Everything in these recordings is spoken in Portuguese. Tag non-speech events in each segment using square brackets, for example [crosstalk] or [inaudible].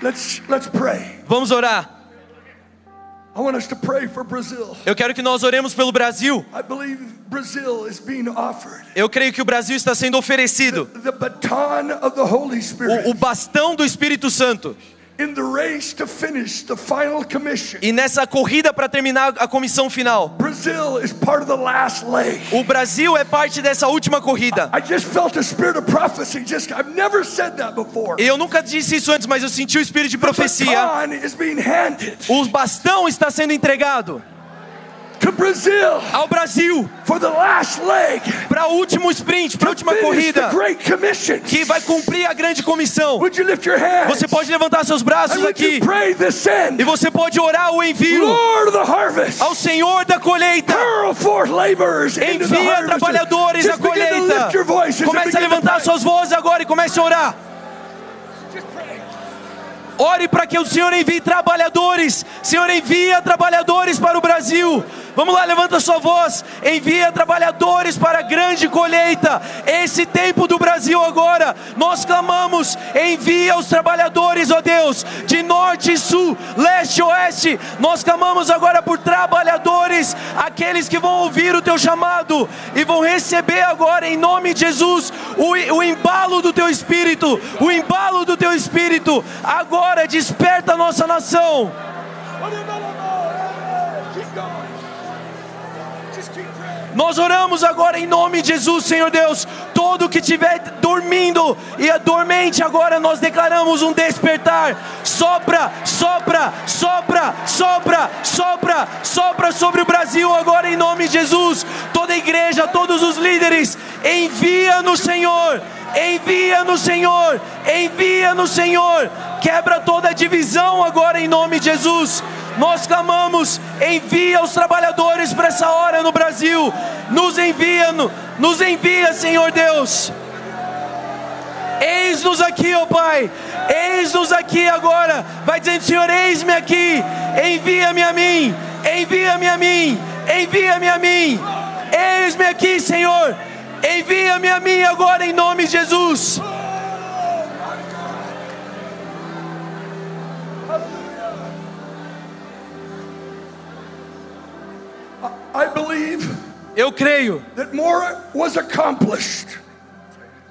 Let's let's pray. Vamos orar. I want us to pray for Brazil. Eu quero que nós oremos pelo Brasil. I believe Brazil is being offered Eu creio que o Brasil está sendo oferecido the baton of the Holy Spirit o, o bastão do Espírito Santo. In the race to finish the final commission. E nessa corrida para terminar a comissão final, Brazil is part of the last leg. o Brasil é parte dessa última corrida. I just felt a spirit of prophecy. Just I've never said that before. Eu nunca disse isso antes, mas eu senti o espírito de profecia. baton is being handed O bastão está sendo entregado ao Brasil for the last leg. para o último sprint, para a última corrida, Great Commission. que vai cumprir a grande comissão. Would you lift your hands? Você pode levantar seus braços aqui e você pode orar o envio ao Senhor da colheita. Envia trabalhadores à to colheita. Comece a levantar suas vozes agora e comece a orar. Ore para que o Senhor envie trabalhadores. Senhor, envia trabalhadores para o Brasil. Vamos lá, levanta sua voz. Envia trabalhadores para a grande colheita. Esse tempo do Brasil agora, nós clamamos: envia os trabalhadores, ó Deus, de norte e sul, leste e oeste. Nós clamamos agora por trabalhadores, aqueles que vão ouvir o teu chamado e vão receber agora, em nome de Jesus, o, o embalo do teu espírito, o embalo do teu espírito. Agora desperta a nossa nação. Nós oramos agora em nome de Jesus, Senhor Deus. Todo que estiver dormindo e é dormente agora, nós declaramos um despertar. Sopra, sopra, sopra, sopra, sopra, sopra sobre o Brasil agora em nome de Jesus. Toda a igreja, todos os líderes, envia no Senhor. Envia no Senhor, envia no Senhor, quebra toda divisão agora em nome de Jesus. Nós clamamos, envia os trabalhadores para essa hora no Brasil. Nos envia, no- nos envia, Senhor Deus. Eis-nos aqui, ó Pai. Eis-nos aqui agora. Vai dizendo, Senhor, eis-me aqui. Envia-me a mim. Envia-me a mim. Envia-me a mim. Eis-me aqui, Senhor. Envia-me a mim agora em nome de Jesus. Eu creio that more was accomplished.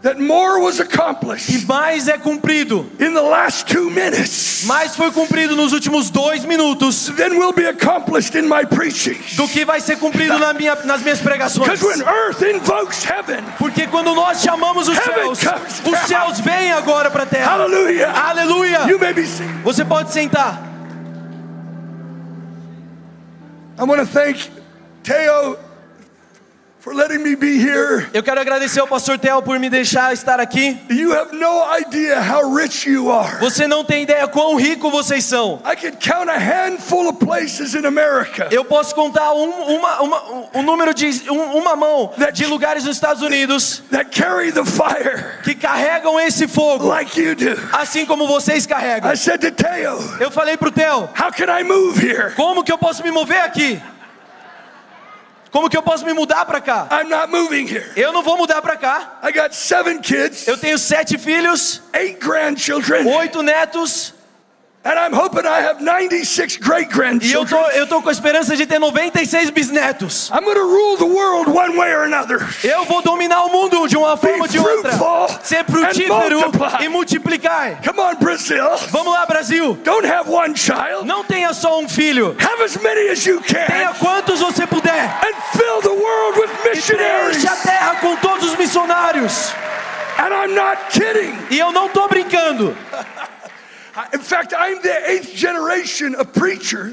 That more was accomplished mais é cumprido. in the last two minutes Mais foi cumprido nos últimos dois minutos than will be accomplished in my preaching. do que vai ser cumprido na minha, nas minhas pregações. Because when earth invokes heaven, Porque quando nós chamamos os céus, os céus vêm agora para a terra. hallelujah, Aleluia! you may be seated. Você pode sentar. I want to thank Teo for letting me be here. Eu quero agradecer ao pastor Theo por me deixar estar aqui. You have no idea how rich you are. Você não tem ideia quão rico vocês são. I could count a handful of places in America Eu posso contar um, uma, uma, um número de um- uma mão de lugares nos Estados Unidos that carry the fire que carregam esse fogo, like you do. assim como vocês carregam. I said to Teo, Eu falei pro Theo, How can I move here? como que eu posso me mover aqui? Como que eu posso me mudar para cá? I'm not moving here. Eu não vou mudar para cá. I got seven kids, Eu tenho sete filhos, eight grandchildren, oito netos e eu tô, eu tô com a esperança de ter 96 bisnetos. I'm going to rule the world one way or another. Eu vou dominar o mundo de uma forma ou de outra. Ser frutífero e multiplicar. Come on, Brazil. Vamos lá, Brasil. Don't have one child. Não tenha só um filho. Have as many as you Tenha can quantos você puder. and fill the world with E missionaries. preencha a terra com todos os missionários. And I'm not kidding. E eu não tô brincando.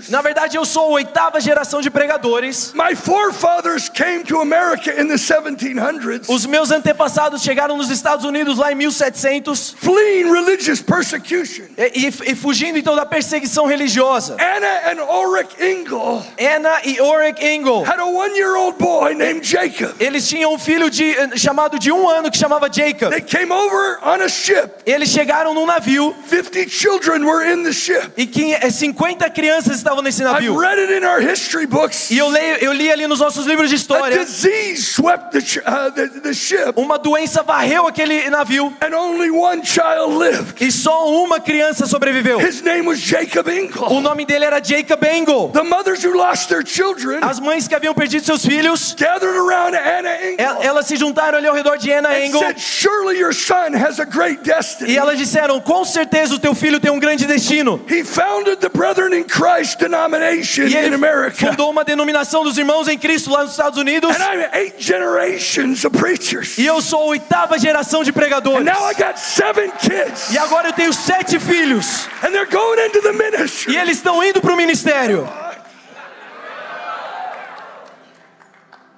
Na verdade, eu sou a oitava geração de pregadores. My forefathers came to America in the 1700s, Os meus antepassados chegaram nos Estados Unidos lá em 1700 fleeing religious persecution. e, e- e fugindo então da perseguição religiosa. Anna and Ulrich Engel Anna e Ulrich Engel, had a one-year-old boy named Jacob. eles tinham um filho de, eh, chamado de um ano que chamava Jacob. They came over on a ship, Eles chegaram num navio, 50 children children were in the ship. E que eh, 50 crianças estavam nesse I've navio. read it in our history books. E eu, leio, eu li ali nos nossos livros de A história. disease swept the, uh, the, the ship, Uma doença varreu aquele navio. and only one child lived. E só uma criança sobreviveu. His name was Jacob O Engel. nome dele era Jacob Engel. The mothers who lost their children As mães que haviam perdido seus filhos, gathered around Anna el- Engel elas se juntaram ali ao redor de Anna and Engel. said, Surely your son has a great destiny. E elas disseram: Com certeza o teu filho tem um grande destino. He founded the Brethren in Christ denomination in America. fundou uma denominação dos irmãos em Cristo lá nos Estados Unidos. And I'm eight generations of preachers. E eu sou a oitava geração de And pregadores. now I got seven kids. E agora eu tenho sete filhos. And they're going into the ministry. E eles estão indo para o ministério.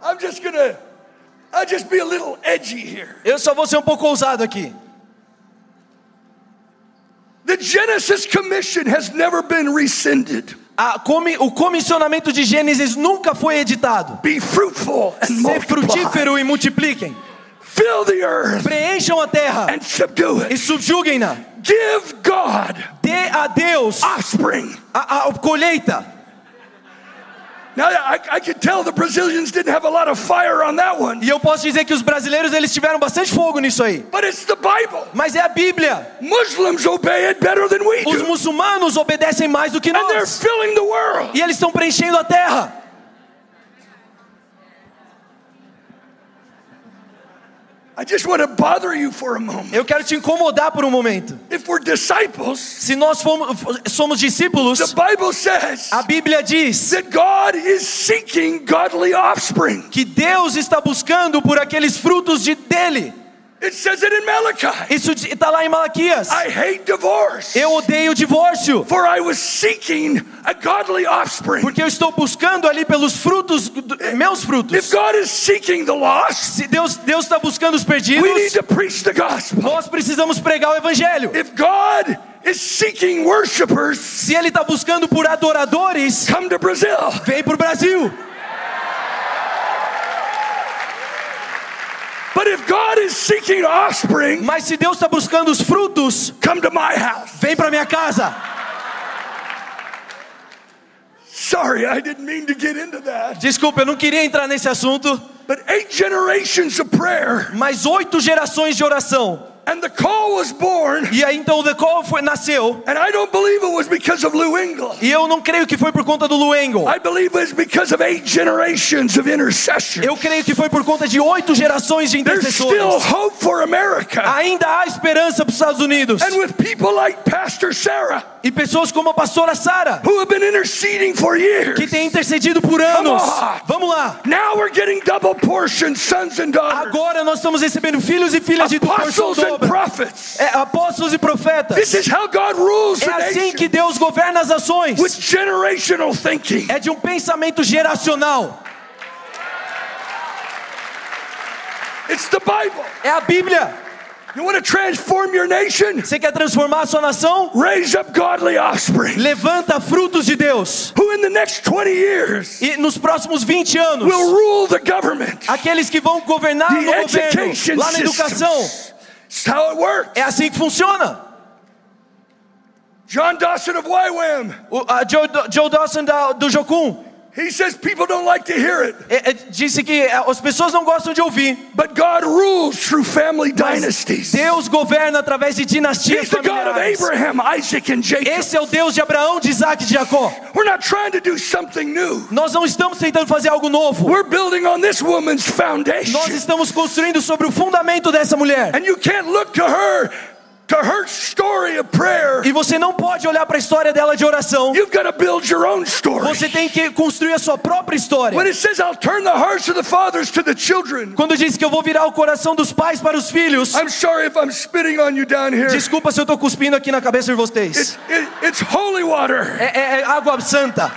I'm just gonna, I'll just be a little edgy here. Eu só vou ser um pouco ousado aqui. The Genesis Commission has never been rescinded. A o comissionamento de Gênesis nunca foi editado. Be fruitful and Ser frutífero e multipliquem. Fill the earth Preencham a terra and subdue e it. subjuguem-na. Give God Dê a Deus offspring. a, a colheita. E eu posso dizer que os brasileiros eles tiveram bastante fogo nisso aí. but it's the Bible. Mas é a Bíblia. Muslims obey it better than we Os muçulmanos obedecem mais do que and they're nós. filling the world. E eles estão preenchendo a terra. Eu quero te incomodar por um momento. If we're disciples, Se nós somos discípulos, the Bible says a Bíblia diz that God is seeking godly offspring. que Deus está buscando por aqueles frutos de dele. It says it in Malachi. Isso está lá em Malaquias. I hate divorce, Eu odeio o divórcio, for I was seeking a godly offspring. porque eu estou buscando ali pelos frutos, do- meus If frutos. God is seeking the lost, Se Deus Deus está buscando os we need perdidos, to preach the gospel. nós precisamos pregar o evangelho. If God is seeking worshipers, Se ele está buscando por adoradores, come to Brazil. vem para o Brasil. Offspring, Mas se Deus está buscando os frutos, come to my house. vem para minha casa. Sorry, I didn't mean to get into that. Desculpa, eu não queria entrar nesse assunto, But eight generations of prayer, mas oito gerações de oração. And the call was born, E aí então The Call foi, nasceu. and I don't believe it was because of Lou Engle. E eu não creio que foi por conta do Luengo. I believe it was because of eight generations of intercession. Eu creio que foi por conta de oito gerações de There's still intercessores. hope for America. Ainda há esperança para os Estados Unidos. And with people like Pastor Sarah, E pessoas como a pastora Sara, who have been interceding for years, que tem intercedido por anos. Vamos lá. now we're getting double portion sons and daughters, Agora nós estamos recebendo filhos e filhas de porção apostles and prophets. É, apóstolos e This profetas. is how God rules É assim que Deus governa as ações. with generational thinking. É de um pensamento geracional. It's the Bible. É a Bíblia. You want to transform your nation? Você quer transformar a sua nação? Raise up godly offspring Levanta frutos de Deus. who, in the next 20 years, E nos próximos 20 anos, will rule the government, aqueles que vão governar no the governo, education lá na educação. Systems. It's how it works. É assim que funciona. John Dawson of YWAM, O, a Joe, Joe Dawson da, do Jocum he says people don't like to hear it, é, é, disse que é, as pessoas não gostam de ouvir. but God rules through family dynasties. Deus governa através de dinastias He's the God of familiares. Abraham, Isaac, and Jacob. Esse é o Deus de Abraão, de Isaac e de Jacó. We're not trying to do something new. Nós não estamos tentando fazer algo novo. We're building on this woman's foundation. Nós estamos construindo sobre o fundamento dessa mulher. And you can't look to her, to her story of prayer. E você não pode olhar para a história dela de oração. You've got to build your own story. Você tem que construir a sua própria história. When it says, I'll turn the hearts of the fathers to the children, Quando diz que eu vou virar o coração dos pais para os filhos, I'm sorry if I'm spitting on you down here. desculpa se eu estou cuspindo aqui na cabeça de vocês. It's, it, it's holy water. É, é- é água santa.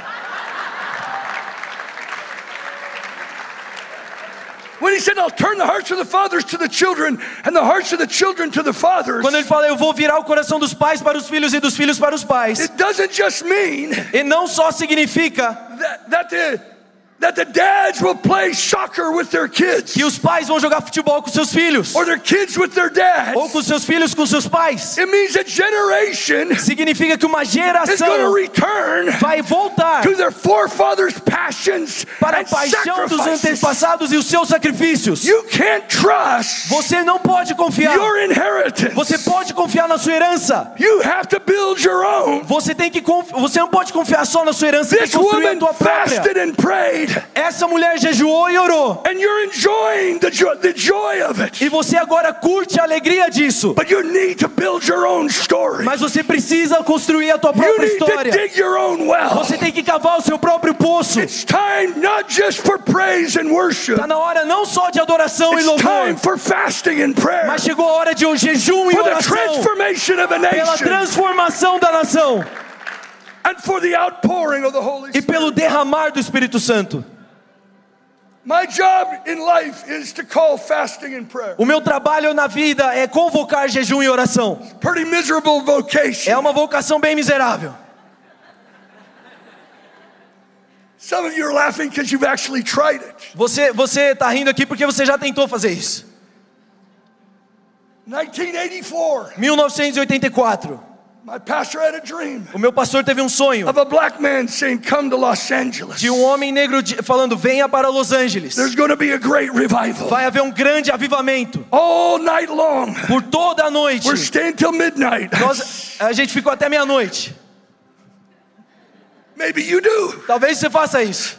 When he said, I'll turn the hearts of the fathers to the children and the hearts of the children to the fathers, Quando ele fala eu vou virar o coração dos pais para os filhos e dos filhos para os pais, it doesn't just mean e não só significa that, that the that the dads will play soccer with their kids, que os pais vão jogar futebol com seus filhos, or their kids with their dads. ou com seus filhos com seus pais. It means a generation Significa que uma geração return vai voltar to their forefathers' passions para a paixão dos antepassados e os seus sacrifícios. You can't trust Você não pode confiar. your inheritance. Você pode confiar na sua herança. You have to build your own. Você tem que você não pode confiar só na sua herança, tem This que construir a tua própria. and prayed, Essa mulher jejuou e orou. and you're enjoying the joy, the joy of it. E você agora curte a alegria disso. But you need to build your own story. Mas você precisa construir a tua You própria need to história. dig your own well. Você tem que cavar o seu próprio poço. It's time not just for praise and worship. Está na hora não só de adoração e It's louvor, time for fasting and prayer. mas chegou a hora de um jejum e For the oração transformation of a pela nation transformação da nação e pelo derramar do Espírito Santo. My job in life is to call fasting and prayer. O meu trabalho na vida é convocar jejum e oração. Pretty miserable vocation. É uma vocação bem miserável. Some of you are laughing because you've actually tried it. Você você tá rindo aqui porque você já tentou fazer isso. 1984, 1984. My pastor had a dream O meu pastor teve um sonho of a black man saying, Come to Los Angeles. de um homem negro falando: "Venha para Los Angeles. There's going to be a great revival. Vai haver um grande avivamento All night long. por toda a noite." We're staying till midnight. Nós, a gente ficou até meia-noite. Maybe you do. Talvez você faça isso,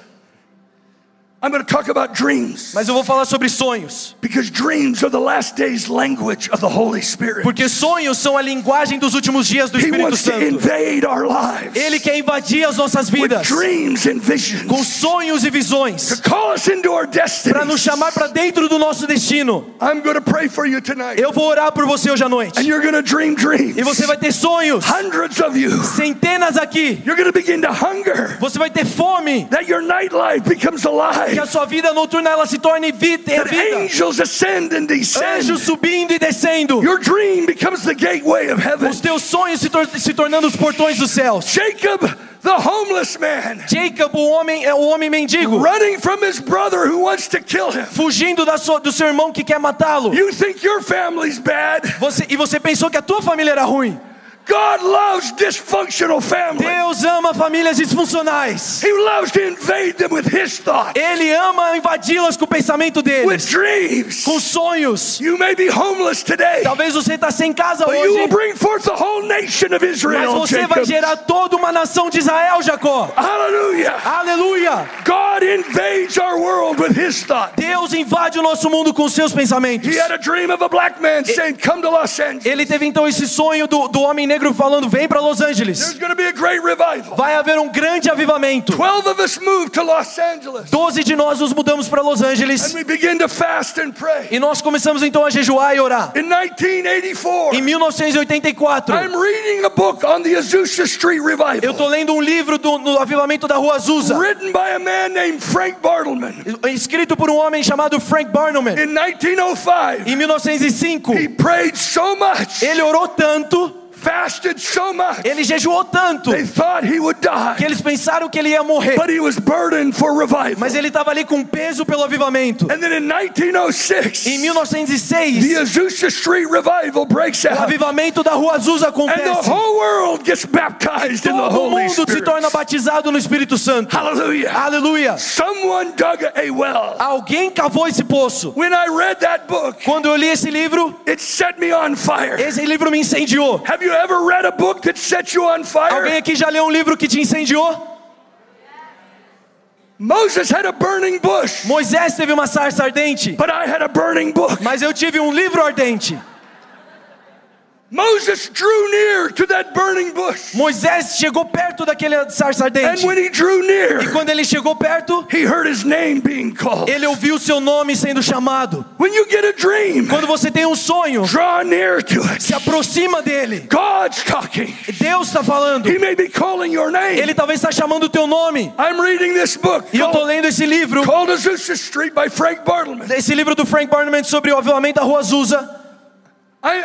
I'm going to talk about dreams mas eu vou falar sobre sonhos, because dreams are the last days language of the Holy Spirit. porque sonhos são a linguagem dos últimos dias do He Espírito wants to Santo. invade our lives Ele quer invadir as nossas with vidas dreams and com visions sonhos e visões to call us into our destiny. para nos chamar para dentro do nosso destino. I'm going to pray for you tonight. Eu vou orar por você hoje à noite. And you're going to dream dreams. E você vai ter sonhos, Hundreds of you. centenas aqui. You're going to begin to hunger Você vai ter fome, that your nightlife becomes que a sua vida noturna ela se torne vida, That vida. angels ascend and descend. Anjos subindo e descendo. Your dream becomes the gateway of heaven. Os teus sonhos se, tor se tornando os portões dos céus. Jacob, the homeless man, Jacob, o homem é o homem mendigo, running from his brother who wants to kill him. fugindo da sua, do seu irmão que quer matá-lo. You think your family's bad? Você, e você pensou que a tua família era ruim. God loves dysfunctional families. Deus ama famílias disfuncionais. He loves to invade them with his thoughts, Ele ama invadi-las com o pensamento with deles, dreams. com sonhos. You may be homeless today, Talvez você está sem casa but you will hoje, bring forth the whole nation of mas Israel. você vai Jacob. gerar toda uma nação de Israel, Jacó. Hallelujah. Aleluia! God invades our world with his thought. Deus invade o nosso mundo com seus pensamentos. He had a dream of a black man saying, Come to Los Angeles. Ele teve então esse sonho do, do homem negro falando: Vem para Los Angeles. There's going to be a great revival. Vai haver um grande avivamento. 12 of us moved to Los Angeles. Doze de nós nos mudamos para Los Angeles e nós começamos então a jejuar e orar. In 1984, Em 1984, I'm reading a book on the Azusa Street eu revival, tô lendo um livro do no avivamento da Rua Azusa, written by a man named Frank Bartleman. escrito por um homem chamado Frank. In 1905, Em 1905, he prayed so much, ele orou tanto, fasted so much, ele jejuou tanto, que eles pensaram que ele ia morrer. But he was burdened for revival. Mas ele estava ali com peso pelo avivamento. And then in 1906, Em the 1906, Azusa Street revival breaks o avivamento da Rua Azusa And the acontece. whole world gets baptized in the Todo Holy mundo se torna batizado no Espírito Santo. Hallelujah. Aleluia. Someone dug a well. Alguém cavou esse poço. When I read that book, Quando eu li esse livro, it set me on fire. esse livro me incendiou. Have you ever read a book that set you on Alguém fire? aqui já leu um livro que te incendiou? Moses had a burning bush, Moisés teve uma sarça ardente, but I had a burning book. mas eu tive um livro ardente. Moses drew near to that burning bush. Moisés chegou perto daquele sarça And ardente. when he drew E near, quando ele chegou perto, he heard his name being called. ele ouviu seu nome sendo chamado. When you get a dream, Quando você tem um sonho, draw near to se it. aproxima dele. God's talking. Deus está falando. He may be calling your name. Ele talvez está chamando o teu nome. I'm reading this book E eu estou lendo esse livro, called Azusa Street by Frank Bartleman. esse livro do Frank Barnum sobre o avivamento da Rua Azusa. I,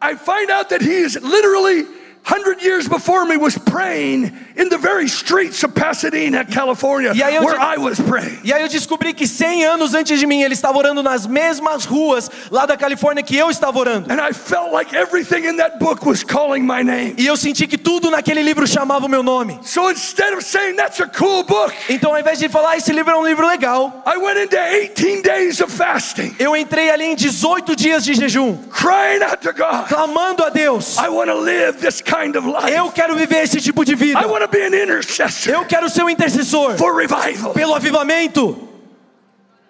I find out that he is literally hundred years before me was praying in the very streets of Pasadena, California, E aí where I was praying. E aí eu descobri que 100 anos antes de mim ele estava orando nas mesmas ruas lá da Califórnia que eu estava orando. And I felt like everything in that book was calling my name. E eu senti que tudo naquele livro chamava o meu nome. So instead of saying that's a cool book, Então ao invés de falar "Ah, esse livro é um livro legal, I went into 18 days of fasting, eu entrei ali em 18 dias de jejum, crying out to God. clamando a Deus. I want to live this kind of life. Eu quero viver esse tipo de vida. I want to be an intercessor Eu quero ser um intercessor for revival. pelo avivamento. And on a final day,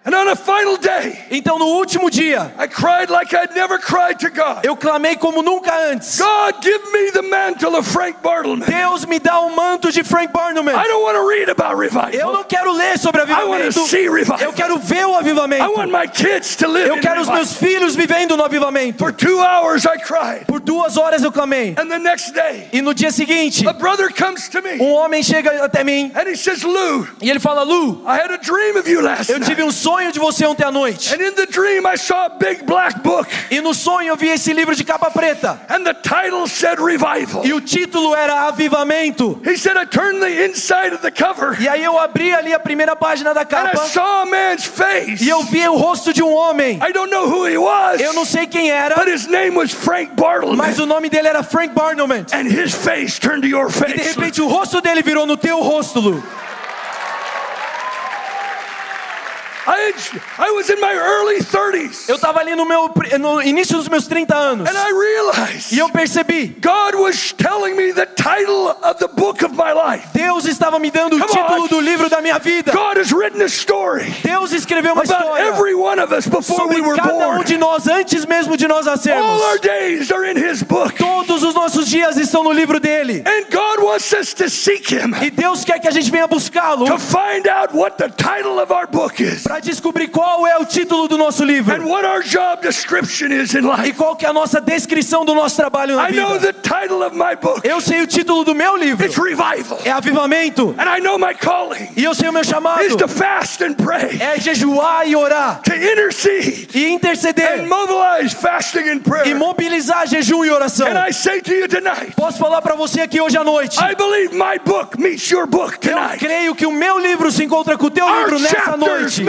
Então no último dia, I cried like I'd never cried to God. eu clamei como nunca antes. God, give me the mantle of Frank Bartleman. Deus me dá o manto de Frank Barnum. I don't want to read about Eu revival. não quero ler sobre I want to avivamento. Eu quero ver o I avivamento. want my kids to live Eu quero os meus filhos vivendo no avivamento. For two hours I cried. Por duas horas eu clamei. And the next day, E no dia seguinte, a brother comes to me um homem chega até mim and he says, Lou, e ele fala: Lu, I had a dream of you last eu tive night. um sonho de você ontem à noite. And in the dream, I saw a big black book. E no sonho eu vi esse livro de capa preta. And the title said revival. E o título era Avivamento. He said, E aí eu abri ali a primeira página da capa face. e eu vi o rosto de um homem. I don't know who he was, Eu não sei quem era, but his name was Frank Bartleman. mas o nome dele era Frank Barnum. And his face turned to your E de face. repente o rosto dele virou no teu rosto. I, had- I was in my early 30s Eu tava ali no meu no início dos meus 30 anos. and I realized E eu percebi, God was telling me the title of the book of my life. Deus estava me dando o título do livro da minha vida. God has written a story Deus escreveu uma história every one of us before we sobre cada um de nós antes mesmo de nós All nascermos. our days are in his book. Todos os nossos dias estão no livro dele. And God wants us to seek him E Deus quer que a gente venha buscá-lo to find out what the title of our book is descobrir qual é o título do nosso livro and what our job description is in e life. qual que é a nossa descrição do nosso trabalho na I know vida. the title of my book. Eu sei o título do meu livro. It's revival. É avivamento. And I know my calling E eu sei o meu chamado. is to fast and pray, É jejuar e orar. E interceder. E mobilizar jejum e oração. And I say to you tonight, Posso falar para você aqui hoje à noite. I believe my book meets your book Eu creio que o meu livro se encontra com o teu livro nessa noite.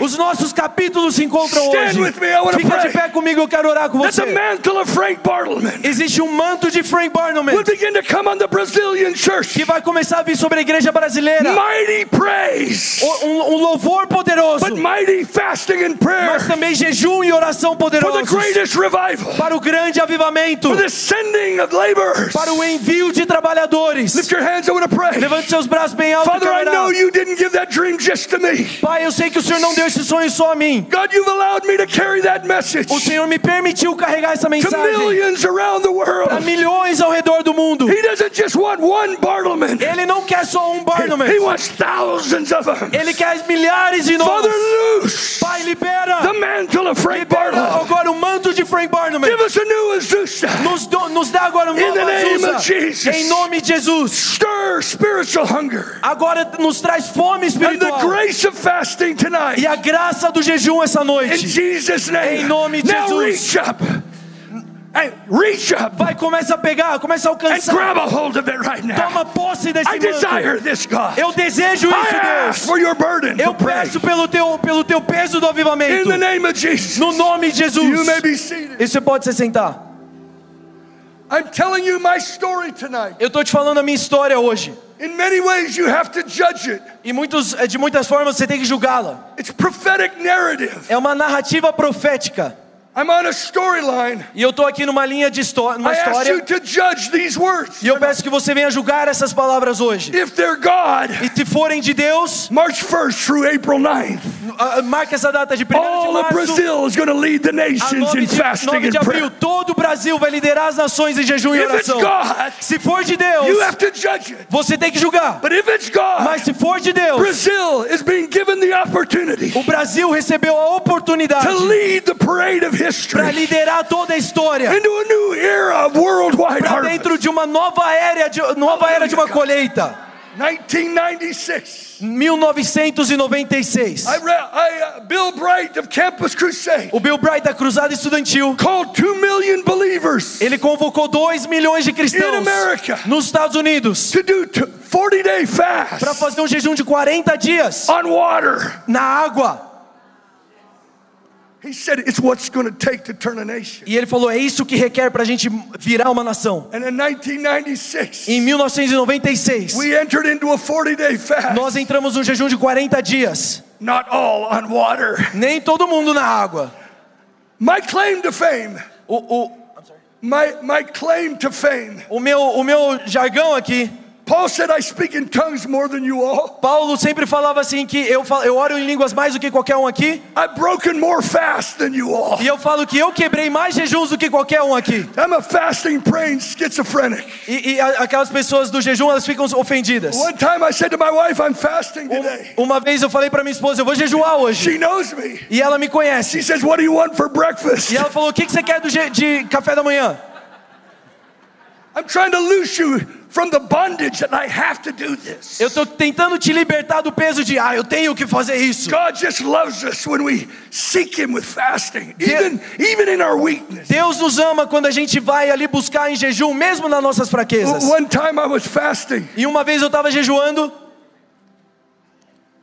Os nossos capítulos se encontram Stand hoje. with me, I wanna Fica de pé comigo, eu quero orar com você. mantle of Frank Bartleman Existe um manto de Frank Barnum will begin to come on the Brazilian church. que vai começar a vir sobre a igreja brasileira. Mighty praise, Um, um louvor poderoso, but mighty fasting and prayer mas também jejum e oração for the poderosos greatest revival, para o grande avivamento, for the sending of laborers. para o envio de trabalhadores. Lift your hands, I want to pray. Levante seus braços bem alto. Father, I know orar. you didn't give that dream just to me. Pai, eu sei que Senhor não deu esse sonho só a mim. God, you've allowed me to carry that message O Senhor me permitiu carregar essa to mensagem millions around the world. milhões ao redor do mundo. He doesn't just want one Bartleman. Ele não quer só um Barnum. He wants thousands of them. Ele quer milhares de nós. Father, loose Pai, libera. the mantle of Frank Bartleman. agora o manto de Frank Barnum. Give us a new Azusa. Nos, do- nos dá agora um novo name of Azusa. Jesus. Em nome de Jesus. Stir spiritual hunger Agora nos traz fome and the espiritual. grace of fasting tonight. E a graça do jejum essa In noite. Jesus' name. Em nome de now Jesus. reach up. And reach up Vai, começa a pegar, começa a and alcançar. grab a hold of it right now. Toma posse desse I manto. desire this, God. Eu desejo isso, Deus. for your burden Eu peço pelo teu, pelo teu peso do In avivamento. the name of Jesus. No nome de Jesus. You may be seated. E você pode se sentar. I'm telling you my story tonight. Eu estou te falando a minha história hoje. In many ways, you have to judge it. E muitos, eh, de muitas formas você tem que julgá-la. It's prophetic narrative. É uma narrativa profética. I'm on a storyline. E eu estou aqui numa linha de histó- numa I ask you história. to judge these words. E eu peço que você venha julgar essas palavras hoje. If they're God, E se forem de Deus, March 1st through April 9th, ah, marque essa data de 1 de all of março. Brazil is going to lead the A nations 9 in de, fasting 9 de and prayer. abril, todo o Brasil vai liderar as nações em jejum e If it's oração. God, Se for de Deus, you have to judge it. você tem que julgar. But if it's God, Mas se for de Deus, Brazil is being given the opportunity o Brasil recebeu a oportunidade to lead the parade of para liderar toda a história para dentro de uma nova era de, nova era de uma colheita. 1996. 1996. I read, I, uh, Bill Bright of Campus Crusade O Bill Bright da Cruzada Estudantil, called 2 million believers ele convocou 2 milhões de in cristãos America nos Estados Unidos to do 40 day para fazer um jejum de 40 dias on water. na água. He said it's what's going to take to turn a nation. E ele falou: é isso que requer para a gente virar uma nação. And in 1996, Em 1996, we entered into a 40 day fast, nós entramos num jejum de 40 dias. not all on water. Nem todo mundo na água. My claim to fame, O, o, my, my claim to fame. o, meu, o meu jargão aqui, Paul said, I speak in tongues more than you all. Paulo sempre falava assim que eu, falo, eu oro em línguas mais do que qualquer um aqui. I've broken more fast than you all. E eu falo que eu quebrei mais jejuns do que qualquer um aqui. I'm a fasting, praying schizophrenic. E, e aquelas pessoas do jejum, elas ficam ofendidas. One time I said to my wife, I'm fasting today. uma vez eu falei para minha esposa, eu vou jejuar hoje. She knows me. E ela me conhece. She says, What do you want for breakfast? E ela falou, o que, que você quer do de café da manhã? I'm trying to loose you from the bondage that I have to do this. Eu estou tentando te libertar do peso de, ah, eu tenho que fazer isso. God just loves us when we seek Him with fasting, even, even in our weakness. Deus nos ama quando a gente vai ali buscar em jejum, mesmo nas nossas fraquezas. One time I was fasting. E uma vez eu estava jejuando,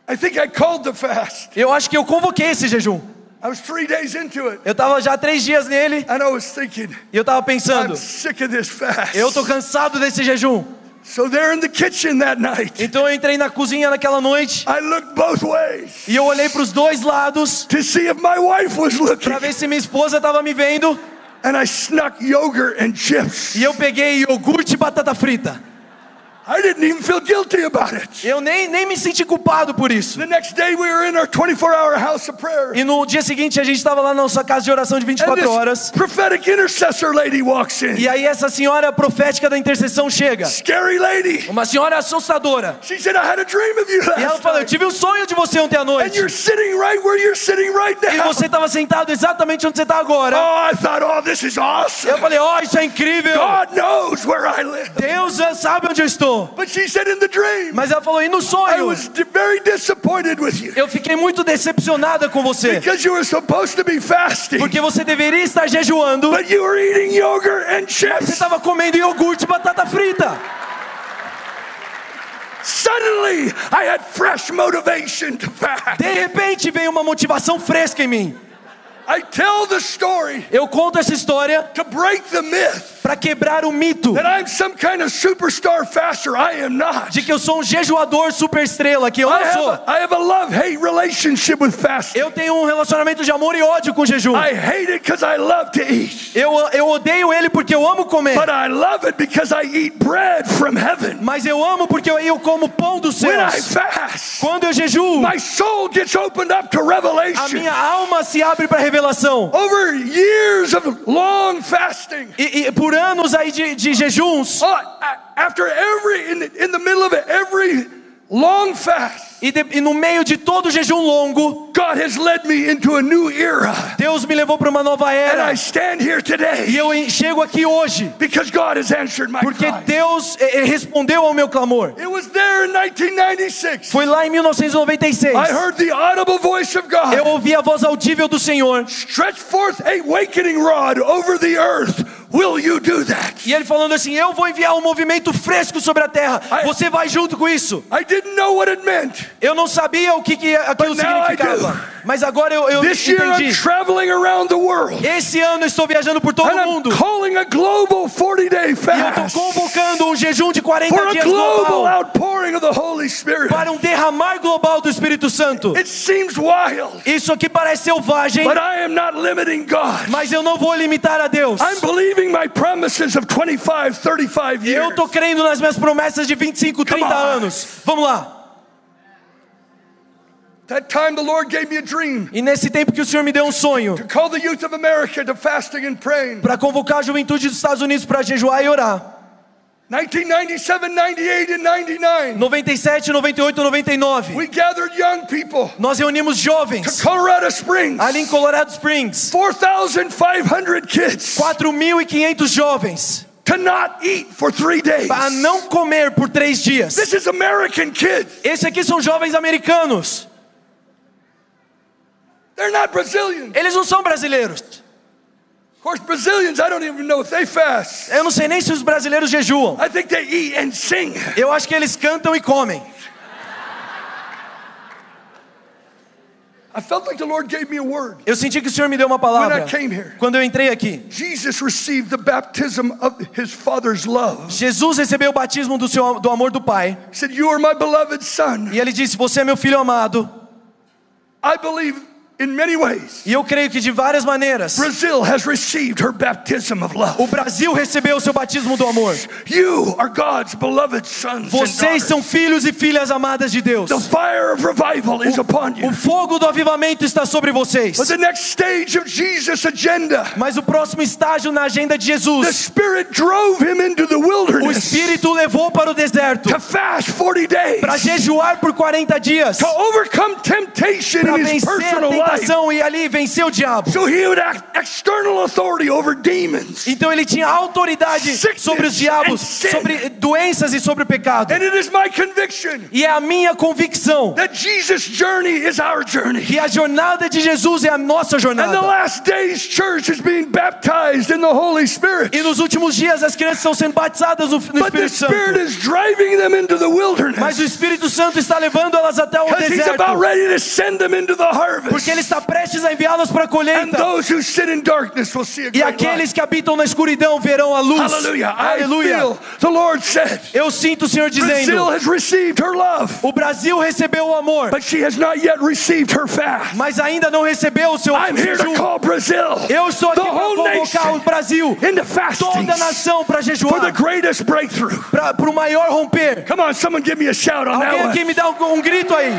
I think I called the fast. eu acho que eu convoquei esse jejum. I was three days into it. Eu estava já três dias nele And I was thinking, e eu estava pensando, I'm sick of this fast. eu estou cansado desse jejum. So there in the kitchen that night, Então eu entrei na cozinha naquela noite I looked both ways e eu olhei para os dois lados to see if my wife was looking. para ver se minha esposa estava me vendo And I snuck yogurt and chips. e eu peguei iogurte e batata frita. I didn't even feel guilty about it. Eu nem, nem me senti culpado por isso. The next day we were in our 24 hour house of prayer. E no dia seguinte a gente estava lá na nossa casa de oração de And 24 this horas. prophetic intercessor lady walks in. E aí essa senhora profética da intercessão chega. Scary lady. Uma senhora assustadora. She said, I had a dream of you E ela last falou: Eu tive um sonho de você ontem à And noite. you're sitting right where you're sitting right E now. você estava sentado exatamente onde você está agora. Oh, I thought, oh, this is Eu awesome. falei: Ó, isso é incrível. God knows where I live. Deus sabe onde eu estou. But she said in the dream, Mas ela falou: E no I sonho? was di- very disappointed with you Eu fiquei muito decepcionada com você. because you were supposed to be fasting, Porque você deveria estar jejuando. but you were eating yogurt and Você chips. estava comendo iogurte e batata frita. Suddenly, I had fresh motivation to fast. De repente veio uma motivação fresca em mim. I tell the story Eu conto essa história to break the myth para quebrar o mito that I'm some kind of superstar faster. I am not. de que eu sou um jejuador super estrela, que eu I não have sou. a, I have a love-hate relationship with fasting. Eu tenho um relacionamento de amor e ódio com o jejum. I hate it because I love to eat, Eu, eu odeio ele porque eu amo comer. but I love it because I eat bread from heaven. Mas eu amo porque eu, eu como pão dos céus. fast, Quando eu jejuo, my soul gets opened up to a minha alma se abre para revelação. Over years of long fasting, E, e por anos aí de, de jejuns, oh, after every in the, in the middle of every long fast, e, de- e no meio de todo jejum longo, God has led me into a new era, Deus me levou para uma nova and era. I stand here E eu chego aqui hoje because God has answered my porque. Deus eh, eh, respondeu ao meu clamor. It was there in 1996. Foi lá em 1996. I heard the audible voice of God. Eu ouvi a voz audível do Senhor. Stretch forth a awakening rod over the earth. Will you do that? E ele falando assim: Eu vou enviar um movimento fresco sobre a terra. I- Você vai junto com isso. I didn't know what it meant. Eu não sabia o que, que aquilo significava. Mas agora eu, eu This year I'm entendi. traveling around the world. Esse ano eu estou viajando por todo o mundo. calling a global 40 day E eu estou fast convocando um jejum de 40 for a dias global global outpouring of the Holy Spirit. para um derramar global do Espírito Santo. It seems wild, Isso aqui parece selvagem, but I am not limiting God. mas eu não vou limitar a Deus. I'm believing my promises of 25, 35 Eu estou crendo nas minhas promessas de 25, 30 on. anos. Vamos lá. That time the Lord gave me a dream E nesse tempo que o Senhor me deu um sonho to call the youth of America to fasting and praying. para convocar a juventude dos Estados Unidos para jejuar e orar. 1997, 98, and 99. 97, 98, 99. We gathered young people Nós reunimos to jovens Colorado Springs. ali em Colorado Springs. 4,500 kids. 4.500 jovens. to not eat for three days. para não comer por três dias. This is American kids. Esse aqui são jovens americanos. They're not Brazilians. Eles não são brasileiros. Eu não sei nem se os brasileiros jejuam. I think they eat and sing. Eu acho que eles cantam e comem. I felt like the Lord gave me a word. Eu senti que o Senhor me deu uma palavra When I came here. quando eu entrei aqui. Jesus received the baptism of his Father's love. Jesus recebeu o batismo do, seu, do amor do Pai. E ele disse: Você é meu filho amado. I believe in many ways. E eu creio que de várias maneiras. Brazil has received her baptism of O love. Brasil recebeu o seu batismo do amor. You are God's beloved sons Vocês são filhos e filhas amadas de Deus. The fire of revival is upon you. O fogo do avivamento está sobre vocês. But the next stage of Jesus' agenda, Mas o próximo estágio na agenda de the Jesus, Spirit drove him into the o wilderness Espírito o levou para o deserto to fast 40 days, para jejuar por 40 dias, to overcome temptation para in his vencer a personal e ali vencer o diabo. So he would external authority over demons. Então ele tinha autoridade Sickness sobre os diabos, sobre doenças e sobre o pecado. And it is my conviction E é a minha convicção that Jesus' journey is our journey. que a jornada de Jesus é a nossa And the jornada. last days church is being baptized in the Holy Spirit. E nos últimos dias as crianças estão sendo batizadas no, no But the Espírito Spirit Santo. is driving them into the Mas o wilderness Espírito Santo está levando elas até o because He's about deserto. ready to send them into the harvest. Porque Ele está prestes a enviá-las para a colheita. those who sit in darkness will see a E aqueles que habitam na escuridão verão a luz. Aleluia. feel the Lord said, Eu sinto o Senhor dizendo: o Brasil recebeu o amor, but she has not yet received her fast. mas ainda não recebeu o seu I'm here to jejum. call Brazil, Eu estou aqui para convocar o Brasil, toda a nação para for the jejuar, greatest breakthrough. para o maior romper. Come on, someone give me a shout on Alguém aqui me dá um, um grito aí.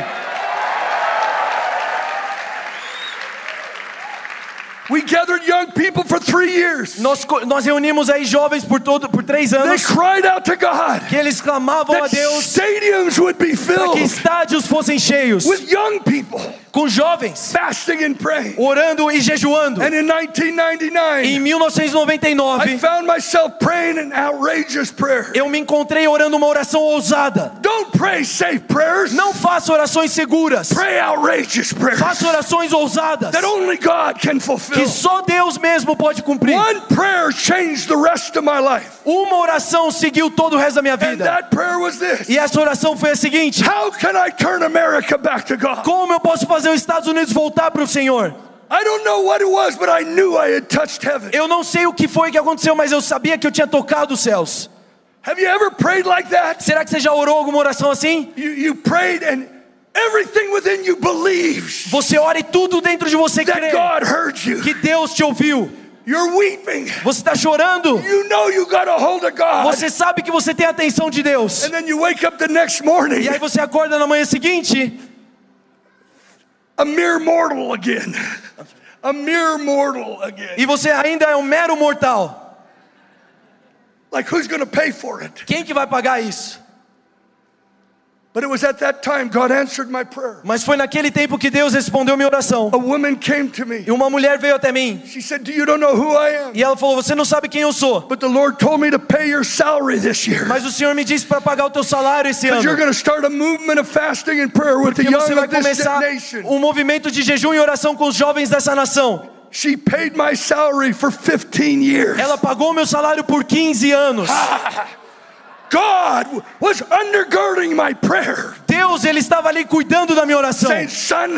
We gathered young people for three years. Nós, nós reunimos aí jovens por todo por três They anos. cried out to God que eles clamavam a Deus stadiums would be para que filled estádios fossem cheios. with young people com jovens fasting and praying. orando e jejuando. And in 1999, Em I 1999 found myself praying an outrageous prayer. eu me encontrei orando uma oração ousada. Don't pray safe prayers. Não faça orações seguras. Pray outrageous prayers Faça orações ousadas that only God can fulfill. que só Deus mesmo pode cumprir. One prayer changed the rest of my life. Uma oração seguiu todo o resto da minha And vida. that prayer was this E essa oração foi a seguinte: How can I turn America back to God? Como eu posso fazer os Estados Unidos voltar para o Senhor? Eu não sei o que foi que aconteceu, mas eu sabia que eu tinha tocado os céus. Have you ever prayed like that? Será que você já orou alguma oração assim? You, you prayed and everything within you believes Você ora e tudo dentro de você that crê God heard you. que Deus te ouviu. You're weeping. Você está chorando. You know you got a hold of God. Você sabe que você tem a atenção de Deus. And then you wake up the next morning E aí você acorda na manhã seguinte, a mere mortal again. A mere mortal again. e você ainda é um mero mortal. Like who's going to pay for it? Quem que vai pagar isso? But it was at that time God answered my prayer. Mas foi naquele tempo que Deus respondeu minha oração. A woman came to me. E uma mulher veio até mim. She said, Do you don't know who I am? E ela falou: Você não sabe quem eu sou. But the Lord told me to pay your salary this year. Mas o Senhor me disse para pagar o teu salário esse ano. going to start a movement of fasting and prayer with the Porque você vai começar um movimento de jejum e oração com os jovens dessa nação. She paid my salary for 15 years. Ela pagou meu salário por 15 anos. God was undergirding my prayer, Deus, Ele estava ali cuidando da minha oração. saying, Son,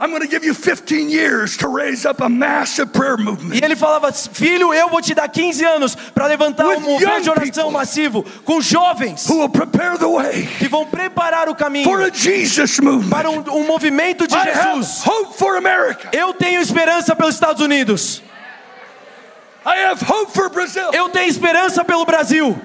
I'm going to give you 15 years to raise up a massive prayer movement. E ele falava: Filho, eu vou te dar 15 anos para levantar um movimento de oração massivo com jovens Who will prepare the way que vão preparar o caminho for a Jesus movement. para um, um movimento de I have Jesus. hope for America. Eu tenho esperança pelos Estados Unidos. I have hope for Brazil. Eu tenho esperança pelo Brasil.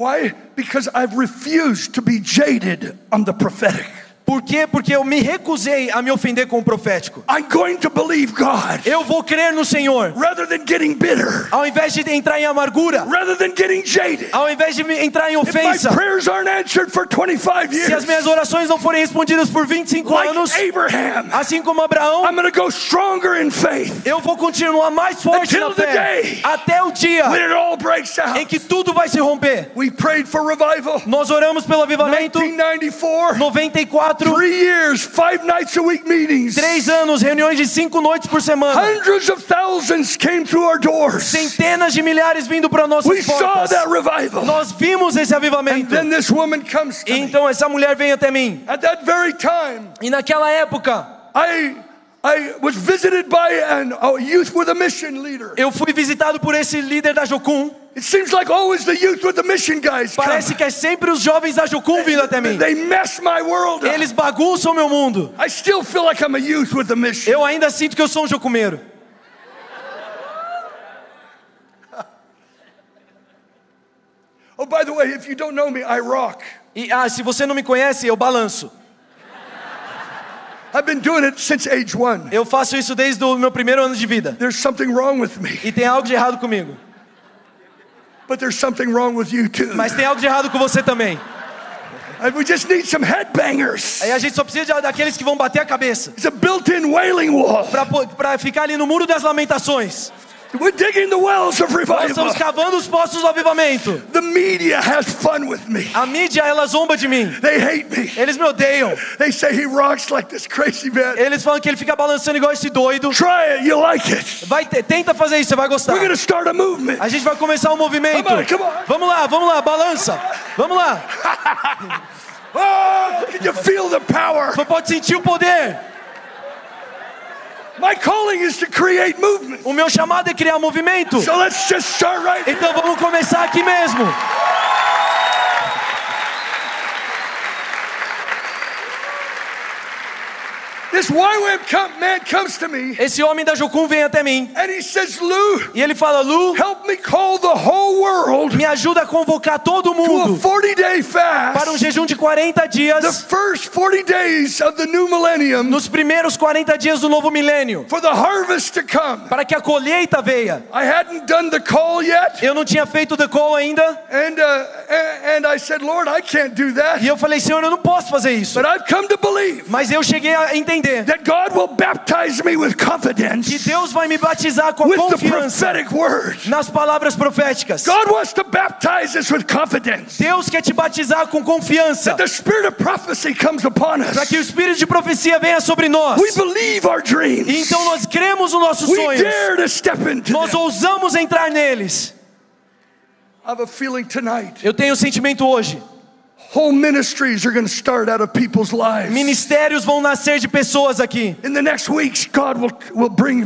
Why? Because I've refused to be jaded on the prophetic. Por quê? Porque eu me recusei a me ofender com o profético. I'm going to believe God Eu vou crer no Senhor. rather than getting bitter, Ao invés de entrar em amargura, rather than getting jaded. ao invés de entrar em If my ofensa, prayers aren't answered for 25 se as years, minhas orações não forem respondidas por 25 anos, like Abraham, assim como Abraão, I'm going to go stronger in faith eu vou continuar mais forte Until na the fé day até o dia when it all breaks em out. que tudo vai se romper. We prayed for revival. Nós oramos pelo avivamento 1994, 94, three years, five nights a week meetings. três anos, reuniões de cinco noites por semana. Hundreds of thousands came through our doors. Centenas de milhares vindo para We nossas saw portas. that revival. Nós vimos esse avivamento. Then this woman comes to E então essa mulher vem até mim. At that very time, E naquela época, I I was visited by an, a youth with a mission leader. eu fui visitado por esse líder da Jocum. It seems like always the youth with the mission guys come. Parece que é sempre os jovens da Jocum vindo até mim. They mess my world up. Eles bagunçam meu mundo. I still feel like I'm a youth with a mission. Eu ainda sinto que eu sou um jocumeiro. Oh, by the way, if you don't know me, I rock. E ah, se você não me conhece, eu balanço. I've been doing it since age one. Eu faço isso desde o meu primeiro ano de vida. There's something wrong with me, E tem algo de errado comigo. but there's something wrong with you too. Mas tem algo de errado com você também. And we just need some headbangers. Aí a gente só precisa daqueles que vão bater a cabeça. It's a built-in wailing wall. Pra ficar ali no muro das lamentações. We're digging the wells of Nós revival. estamos cavando os poços do avivamento. The media has fun with me. A mídia, ela zomba de mim. They hate me. Eles me odeiam. They say he rocks like this crazy man. Eles falam que ele fica balançando igual esse doido. Try it, you like it. Vai, te- tenta fazer isso, você vai gostar. We're to start a movement. A gente vai começar um movimento. Come on, come on. Vamos lá, vamos lá, balança. Vamos lá. [laughs] Oh, can you feel the power? Você pode sentir o poder. My calling is to create movement. O meu chamado é criar movimento. So let's just start right here. Então vamos começar aqui mesmo. This YWAM com- man comes to me Esse homem da Jocum vem até mim and he says, Lou, e ele fala: Lu, help me call the whole world me ajuda a convocar todo mundo 40 day para um jejum de 40 The dias, first 40 days of the new millennium nos primeiros 40 dias do novo milênio, for the harvest to come. para que a colheita venha. I hadn't done the call yet. Eu não tinha feito o decol ainda And, a- and I said, Lord, I can't do that. e eu falei: Senhor, eu não posso fazer isso. But I've come to believe Mas eu cheguei a entender that God will baptize me with que Deus vai me batizar com a confiança nas palavras proféticas. God wants to baptize us with confidence. Deus quer te batizar com confiança, para que o espírito de profecia venha sobre nós. E então nós cremos nos nossos sonhos. Nós ousamos entrar neles. Eu tenho um sentimento hoje. Whole ministries are going to start out of people's lives. Ministérios vão nascer de pessoas aqui. In the next weeks, God will, will bring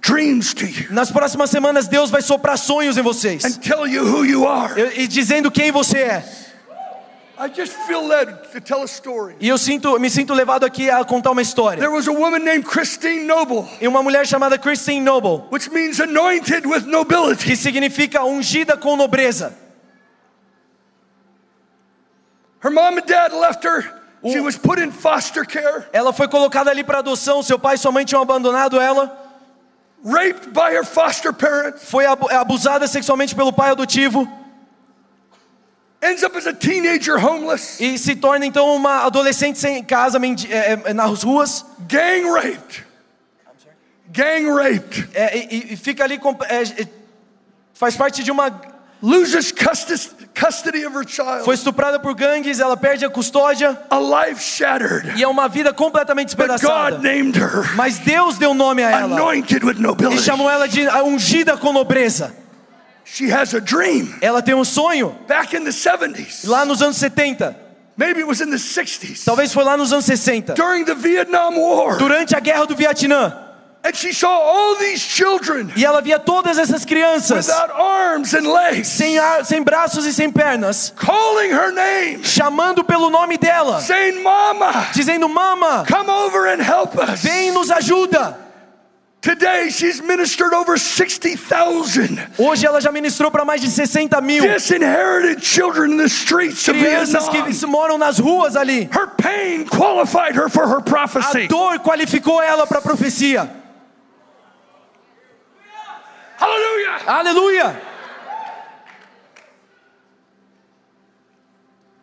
dreams to you Nas próximas semanas Deus vai soprar sonhos em vocês. and tell you who you are. Eu- E dizendo quem você é. I just feel led to tell a story. E eu sinto, me sinto levado aqui a contar uma história. There was a woman named Christine Noble, E uma mulher chamada Christine Noble, which means anointed with nobility. que significa ungida com nobreza. Her mom and dad left her. She was put in foster care, Ela foi colocada ali para adoção, seu pai e sua mãe tinham abandonado ela. raped by her foster parents, Foi abu- abusada sexualmente pelo pai adotivo. ends up as a teenager homeless, E se torna então uma adolescente sem casa, mendi- é, é, nas ruas. gang raped. Gang raped. É, e, e fica ali, é, é, faz parte de uma. Loses custody, of her child. Foi estuprada por gangues, ela perde a custódia A life shattered. e é uma vida completamente But despedaçada. God named her Mas Deus deu nome a ela anointed with e nobility. chamou ela de ungida com nobreza. She has a dream. Ela tem um sonho Back in the 70s, lá nos anos 70, maybe it was in the 60s, talvez foi lá nos anos 60, during the Vietnam War. durante a guerra do Vietnã. And she saw all these children E ela via todas essas crianças without arms and legs sem, ar, sem braços e sem pernas, calling her name, chamando pelo nome dela, saying, Mama, dizendo: Mama, come over and help us. vem e nos ajuda. Today she's ministered over 60,000 Hoje ela já ministrou para mais de 60 mil disinherited children in the streets of crianças Vietnam. que moram nas ruas ali. Her pain qualified her for her A prophecy. dor qualificou ela para a profecia. Hallelujah. Aleluia!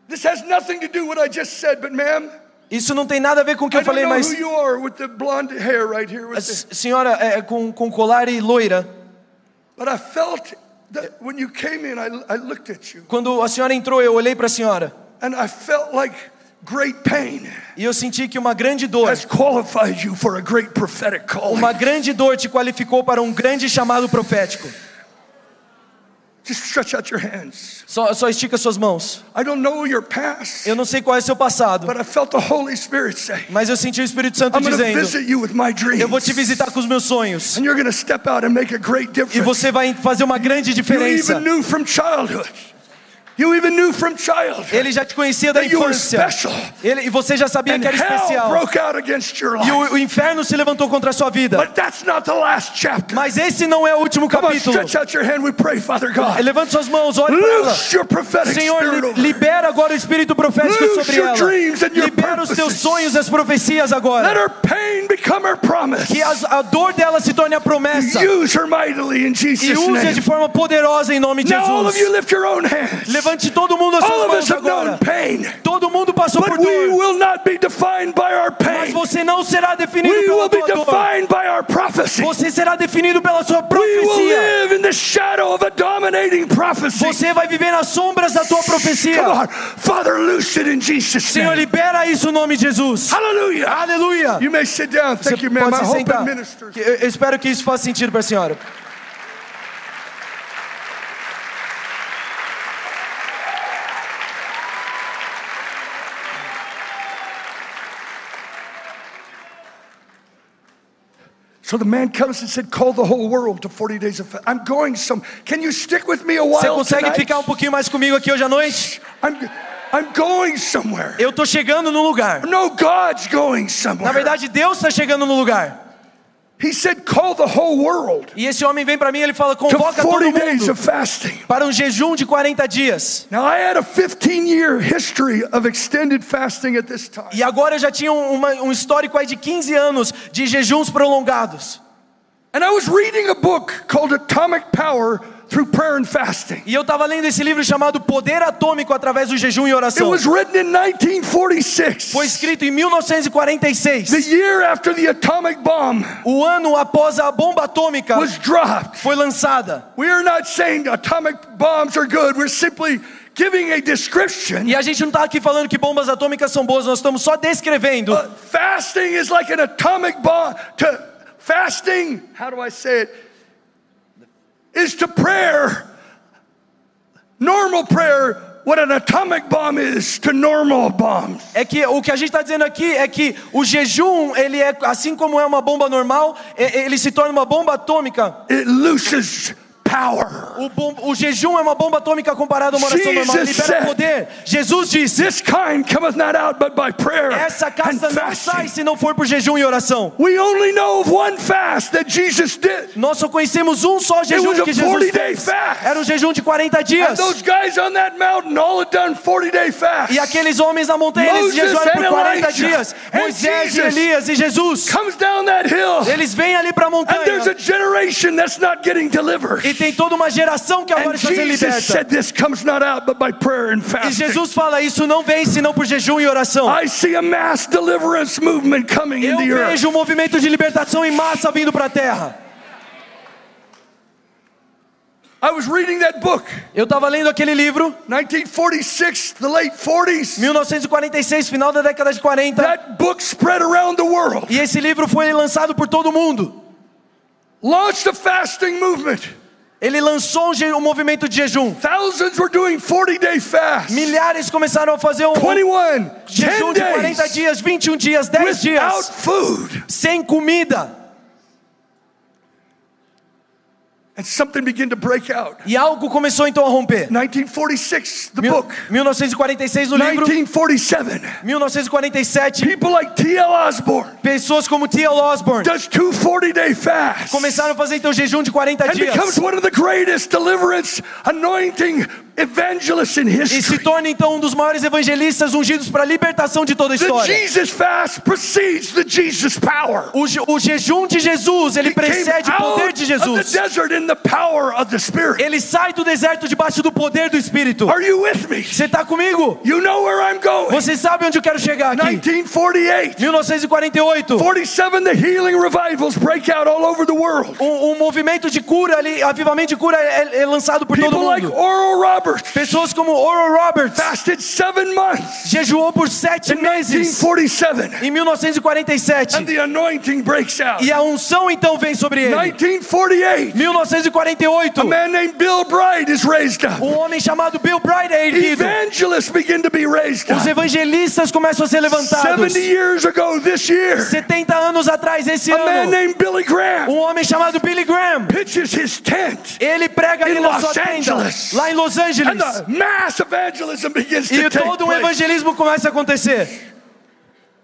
This has nothing to do with what I just said, but ma'am, Isso não tem nada a ver com o que eu falei, mas who you are with the blonde hair right here. a With s- the, senhora é, com, com colar e loira, but I felt that when you came in, I, I looked at you quando a senhora entrou, eu olhei para a senhora and I felt like e eu senti que uma grande dor, has qualified you for a great prophetic calling. uma grande dor te qualificou para um grande chamado profético. Just stretch out your hands. Só, só estica suas mãos. I don't know your past, Eu não sei qual é seu passado, but I felt the Holy Spirit say, mas eu senti o Espírito Santo I'm dizendo: visit you with my dreams. Eu vou te visitar com os meus sonhos And you're step out and make a great e difference. você vai fazer uma grande diferença. You even knew from childhood Ele já te conhecia da infância. Ele, e você já sabia And que era especial. broke out against your E life. o, o inferno se levantou contra a sua vida. But that's not the last chapter. Mas esse não é o último capítulo. Levante suas mãos, olhe para ela. Senhor, libera agora o espírito profético sobre your ela. dreams and your Libera os teus sonhos e as profecias Let agora. her pain become her promise. Que as- a dor dela se torne a promessa. Use her mightily in E Jesus' use name. de forma poderosa em nome de Now all of you Jesus. lift your own hands. Levante todo mundo as suas mãos agora. Todo mundo passou por dor. will not be defined by our Mas você não será definido We pela tua dor. Você será definido pela sua profecia. Você vai viver nas sombras da tua profecia. Father, loose it in Jesus' Senhor, libera isso no nome de Jesus. Aleluia. You may sit down. Você Thank you, ma'am. pode I se hope it sentar. ministers. Eu eu espero que isso faça sentido para a senhora. So the man comes and said, "Call the whole world to 40 days of fast." I'm going some. Can you stick with me a Você while consegue tonight? ficar um pouquinho mais comigo aqui hoje à noite? I'm, I'm going somewhere. Eu tô chegando no lugar. No, God's going Na somewhere. verdade, Deus está chegando no lugar. He said, "Call the whole world E esse homem vem para mim e ele fala: convoca todo 40 days mundo of fasting." para um jejum de 40 dias. Now I had a 15-year history of extended fasting at this time. E agora eu já tinha um, uma- um histórico aí de 15 anos de jejuns prolongados. And I was reading a book called Atomic Power Through Prayer and Fasting. E eu estava lendo esse livro chamado Poder Atômico através do jejum e It oração. was written in 1946, Foi escrito em 1946, the year after the atomic bomb o ano após a bomba atômica was dropped. foi lançada. We are not saying atomic bombs are good. We're simply giving a description. E a gente não está aqui falando que bombas atômicas são boas, nós estamos só descrevendo. Uh, fasting is like an atomic bomb. To fasting, how do I say it? Is to prayer, normal prayer, what an atomic bomb is to normal bombs. É que o que a gente está dizendo aqui é que o jejum, ele é assim como é uma bomba normal, ele se torna uma bomba atômica. It looses power. O, bom- o jejum é uma bomba atômica comparada a uma oração normal. Jesus Libera said- poder. Jesus disse: This kind cometh not out but by prayer essa and casta não sai se não for por jejum e oração. We only know of one fast that Jesus did. Nós só conhecemos um só jejum que Jesus 40-day fez. fast. Era um jejum de 40 And dias. those guys on that mountain all had done 40 day fasts. E aqueles homens na montanha, eles jejuaram por and 40 Elijah dias. and Moisés e Elias e Jesus. comes down that hill Eles vêm ali para a and there's a montanha. generation that's not getting delivered. Tem toda uma geração que agora está sendo Jesus liberta. said this comes not out but by prayer and E. Jesus fala: Isso não vem senão por jejum e oração. I see a mass deliverance movement coming in Eu the earth. vejo um movimento de libertação em massa vindo para a terra. I was reading that book, Eu estava lendo aquele livro, 1946, the late 40s. 1946, final da década de 40. That book spread around the world, E esse livro foi lançado por todo mundo. launched a fasting movement. Ele lançou um, movimento de jejum. Thousands were doing 40 day fasts. Milhares começaram a fazer um 21, jejum 10 de 40 days dias, 21 dias, 10 without dias, food. sem comida. And something began to break out. E algo começou então a romper. 1946, the book. 1946 no livro, 1947, 1947, people like T.L. Osborne pessoas como T.L. Osborne does two 40-day fasts começaram a fazer então jejum de 40 and becomes dias. one of the greatest deliverance anointing evangelists in E se history. torna então um dos maiores evangelistas ungidos para a libertação de toda a The história. Jesus fast precedes the Jesus power. O, je- o jejum de Jesus, ele He precede o poder de of the Jesus. desert in the power of the Spirit. Ele sai do deserto debaixo do poder do Espírito. Are you with me? Você está comigo? You know where I'm going. Você sabe onde eu quero chegar aqui? 1948, 1948. 47, the healing revivals break out all over the world. Um, um movimento de cura ali, avivamento de cura é, é lançado por todo People like mundo. Oral Roberts Pessoas como Oral Roberts fasted seven months jejuou por sete in meses 1947, em 1947. and the anointing breaks out. E a unção então vem sobre ele. 1948, 1948. a man named Bill Bright is raised up. Um homem chamado Bill Bright é erguido. Evangelists begin to be raised Os up. evangelistas começam a ser levantados. 70 years ago this year, 70 anos atrás, esse a man ano, named Billy Graham um homem chamado Billy Graham. pitches his tent, Ele prega ali na Los sua tenda, Angeles. lá em Los Angeles. And the mass evangelism begins E to take todo um evangelismo começa a acontecer. Do you see the pattern?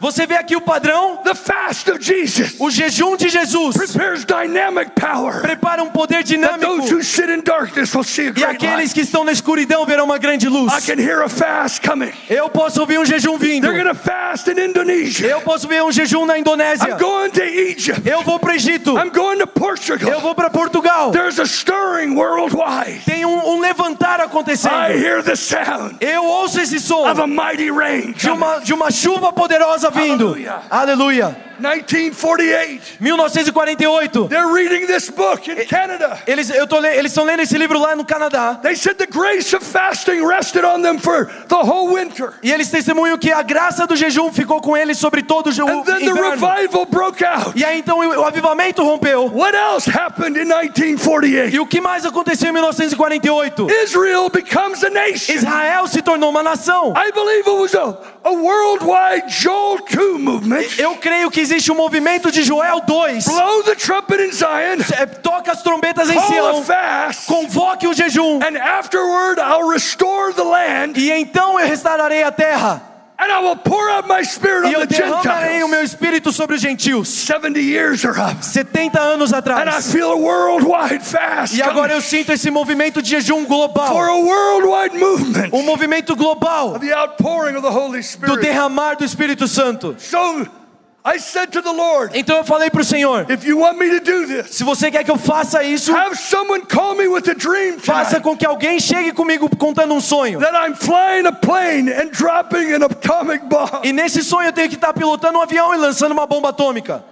Você vê aqui o padrão? The fast of Jesus O jejum de Jesus prepares dynamic power. prepara um poder dinâmico. those who sit in darkness will see a E aqueles que estão na escuridão verão uma grande luz. I can hear a fast coming. Eu posso ouvir um jejum vindo. They're going to fast in Indonesia. Eu posso ver um jejum na Indonésia. I'm going to Egypt. Eu vou para o Egito. I'm going to Eu vou para Portugal. There's a stirring worldwide. Tem um, um levantar I acontecendo. hear the sound Eu ouço esse som of a mighty rain. de coming. Uma, de uma chuva poderosa vindo. Aleluia. Aleluia. 1948. 1948. They're reading this book in Canada. Eles eu tô, le- eles estão lendo esse livro lá no Canadá. They said the grace of fasting rested on them for the whole winter. E eles testemunham que a graça do jejum ficou com eles sobre todo o je- o And then the inverno. revival broke out. E aí então o avivamento rompeu. What else happened in E 1948? o que mais aconteceu em 1948? Israel becomes a nation. Israel se tornou uma nação. I believe it was a, a worldwide Joel 2 movement. Eu creio que existe um movimento de Joel 2. Blow the trumpet in Zion, É, Toca as trombetas em Sião, convoque o jejum, and afterward I'll restore the land, e então eu restaurarei a terra, and I will pour out my spirit e on eu the derramarei o meu espírito sobre os gentios. 70 years are up, 70 anos and I atrás. feel a worldwide fast E agora eu sinto esse movimento de jejum for global. a worldwide movement Um movimento global of the outpouring of the Holy do Spirit. derramar do Espírito Santo. So I said to the Lord, Então eu falei para o Senhor: if you want me to do this, se você quer que eu faça isso, have someone call me with a dream faça com que alguém chegue comigo contando um sonho. that I'm flying a plane and dropping an atomic bomb. E nesse sonho eu tenho que estar pilotando um avião e lançando uma bomba atômica.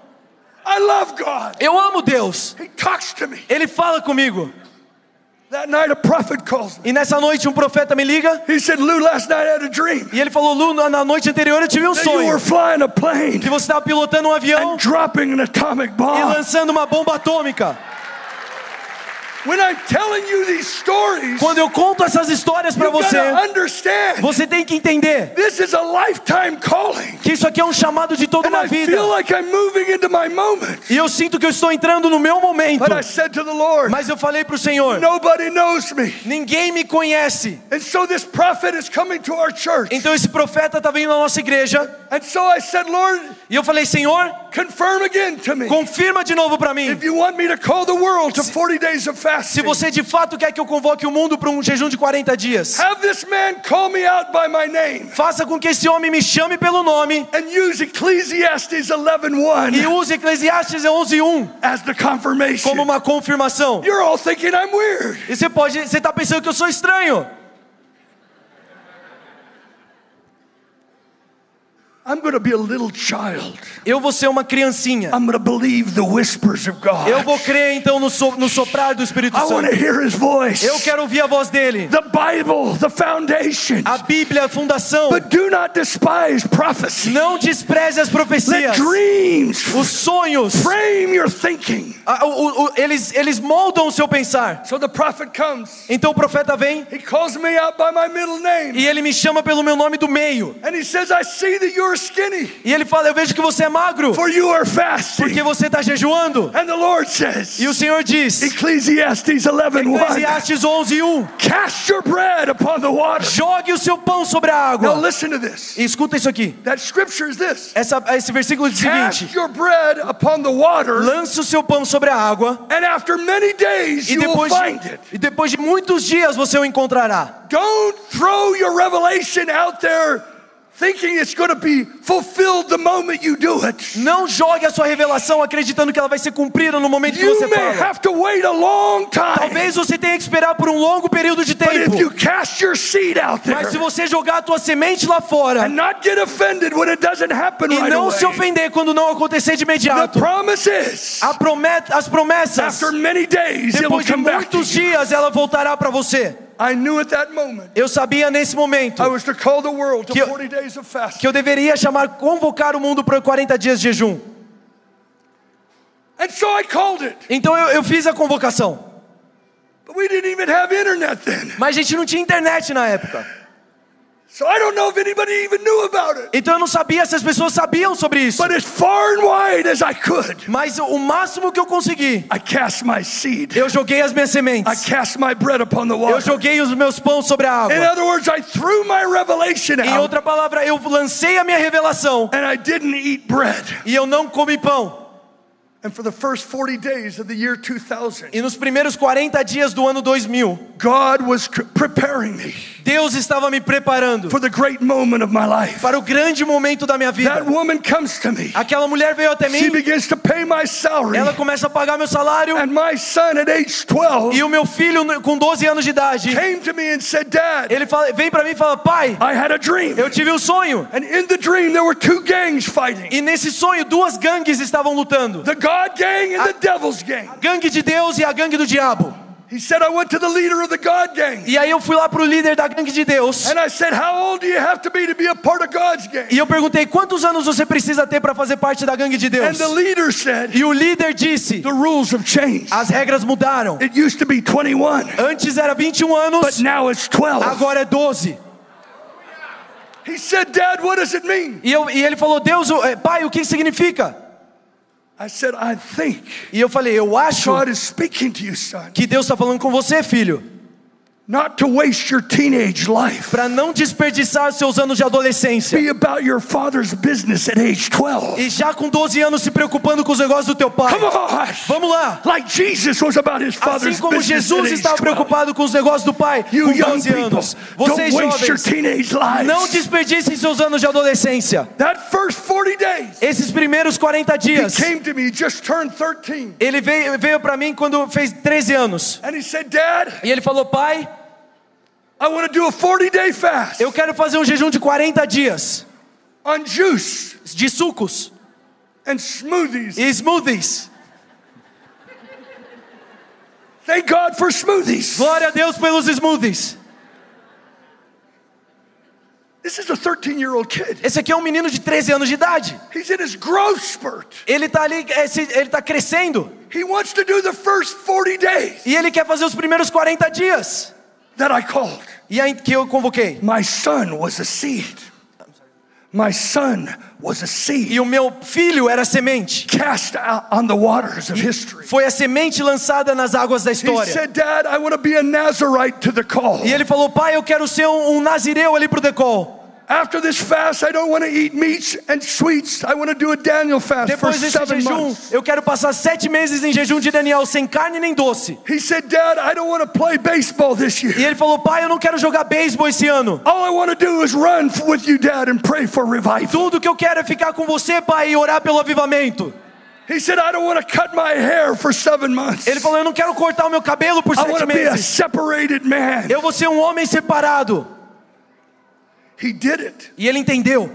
I love God. Eu amo Deus. He talks to me. Ele fala comigo. That night, a prophet calls me. E nessa noite um profeta me liga He said, Lou, last night I had a dream e ele falou: Lu, na- noite anterior eu tive um that you were sonho flying a plane que você estava pilotando um avião and dropping an atomic e bomb. lançando uma bomba atômica. When I'm telling you these stories, Quando eu conto essas histórias para você, você tem que entender que isso aqui é um chamado de toda uma I vida. feel like I'm moving into my moment. E eu sinto que eu estou entrando no meu momento. But I said to the Lord, Mas eu falei para o Senhor: nobody knows me. ninguém me conhece. And so this prophet is coming to our church. Então esse profeta está vindo na nossa igreja. And so I said, Lord, E eu falei: Senhor, confirm again to me. confirma de novo para mim. If you want me to call the world to 40 days of Se você de fato quer que eu convoque o mundo para um jejum de 40 dias, have this man call me out by my name faça com que esse homem me chame pelo nome and use Ecclesiastes 11:1 e use Eclesiastes 11:1 as the confirmation. como uma confirmação. You're all thinking I'm weird. E você pode, você está pensando que eu sou estranho? I'm going to be a little child. Eu vou ser uma criancinha. I'm going to believe the whispers of God. Eu vou crer então no, so, no soprar do Espírito I want to Santo. hear his voice. Eu quero ouvir a voz dele. The Bible, the foundation. A Bíblia, a fundação. But do not despise prophecy. Não despreze as profecias. dreams Os sonhos, frame your thinking. a- o- o- eles, eles moldam o seu pensar. So the prophet comes. Então o profeta vem He calls me out by my middle name. e ele me chama pelo meu nome do meio. And he says, I see that you're are skinny, E ele fala: Eu vejo que você é magro, for you are fasting. porque você está jejuando. And the Lord says, E o Senhor diz, Ecclesiastes 11:1, Eclesiastes 11, 1, cast your bread upon the water. jogue o seu pão sobre a Now água. listen to this. E escuta isso aqui. That scripture is this. Essa, esse versículo diz o Cast seguinte: your bread upon the water, Lance o seu pão sobre a água, and after many days e you will depois, find it. e depois de muitos dias você o encontrará. Don't throw your revelation out there thinking it's going to be fulfilled the moment you do it. Não jogue a sua revelação acreditando que ela vai ser cumprida no momento que você may fala. have to wait a long time. Talvez você tenha que esperar por um longo período de But if you tempo. cast your seed out there Mas se você jogar a tua semente lá fora and not get offended when it doesn't happen e right não away, se ofender quando não acontecer de the imediato, promise is a promet, as promessas, after many days depois de muitos dias, ela voltará para você. I knew at that moment Eu sabia nesse momento I was to call the world to Que eu- 40 days of fasting. que eu deveria chamar, convocar o mundo para 40 dias de jejum. And so I called it. Então eu, eu fiz a convocação. But we didn't even have internet then. Mas a gente não tinha internet na época. Então eu não sabia se as pessoas sabiam sobre isso. But as far and wide as I could, Mas o máximo que eu consegui, I cast my seed. eu joguei as minhas I sementes. cast my bread upon the Eu joguei os meus pães sobre a In água. other words, I threw my revelation Em out outra palavra, eu lancei a minha revelação and I didn't eat bread. e eu não comi pão. E nos primeiros 40 dias do ano 2000, God was c- preparing me Deus estava me preparando for the great moment of my life. para o grande momento da minha That vida. woman comes to me. Aquela mulher veio até She mim, begins to pay my salary. ela começa a pagar meu salário And my son at age 12 e o meu filho com 12 anos de idade, came to me and said, Dad, ele vem para mim e fala: "Pai, I had a dream. eu tive um sonho". And in the dream, there were two gangs fighting E nesse sonho duas gangues estavam lutando. the God gang and the devil's gang. A gangue de Deus e a gangue do diabo. He said, I went to the leader of the God gang. E aí eu fui lá pro líder da gangue de Deus. And I said, How old do you have to be to be a part of God's gang? E eu perguntei: "Quantos anos você precisa ter para fazer parte da gangue de And Deus?" the leader said, E o líder disse: The rules have changed. "As regras mudaram. It used to be 21, Antes era 21 but anos, now it's 12. agora é 12". He said, Dad, what does it mean? E, eu, e ele falou: "Deus, o- eh, pai, o que significa?" I said, I think E eu falei: "Eu acho God is speaking to you, son, que Deus está falando com você, filho, para não desperdiçar seus anos de adolescência. Be about your father's business at age 12. E já com 12 anos se preocupando com os negócios do teu pai. Come on. Vamos lá. Like Jesus was about his father's Assim como Jesus estava 12. preocupado com os negócios do pai You com young 12 people, anos. don't Vocês waste your teenage lives. não desperdicem seus anos de adolescência. That first 40 days, Esses primeiros 40 he dias, came to me, he just turned 13. ele veio, veio para mim quando fez 13 anos. And he said, Dad, E ele falou: Pai, I want to do a 40 day fast eu quero fazer um jejum de 40 dias on juice de sucos and smoothies. e smoothies. Thank God for smoothies. Glória a Deus pelos smoothies. This is a 13 year old kid. Esse aqui é um menino de 13 anos de idade. He's in his growth spurt. Ele está ali, esse- ele está crescendo. He wants to do the first 40 days E ele quer fazer os primeiros 40 dias. That I called. E aí que eu convoquei. My son was a seed. My son was a seed E o meu filho era semente. cast out on the waters of history. Foi a semente lançada nas águas da He história. said, Dad, I want to be a Nazarite to the call. E ele falou: Pai, eu quero ser um, um nazireu ali pro decol. After this fast, I don't want to eat meats and sweets. I want to do a Daniel fast Depois desse jejum, months. eu quero passar sete meses em jejum de Daniel, sem carne nem doce. He said, Dad, I don't want to play baseball this E year. ele falou: Pai, eu não quero jogar beisebol esse ano. All I want to do is run with you, Dad, and pray for revival. Tudo que eu quero é ficar com você, Pai, e orar pelo avivamento. He said, I don't want to cut my hair for seven months. Ele falou: Eu não quero cortar o meu cabelo por I want sete to be a meses. separated man. Eu vou ser um homem separado. He did it. E ele entendeu.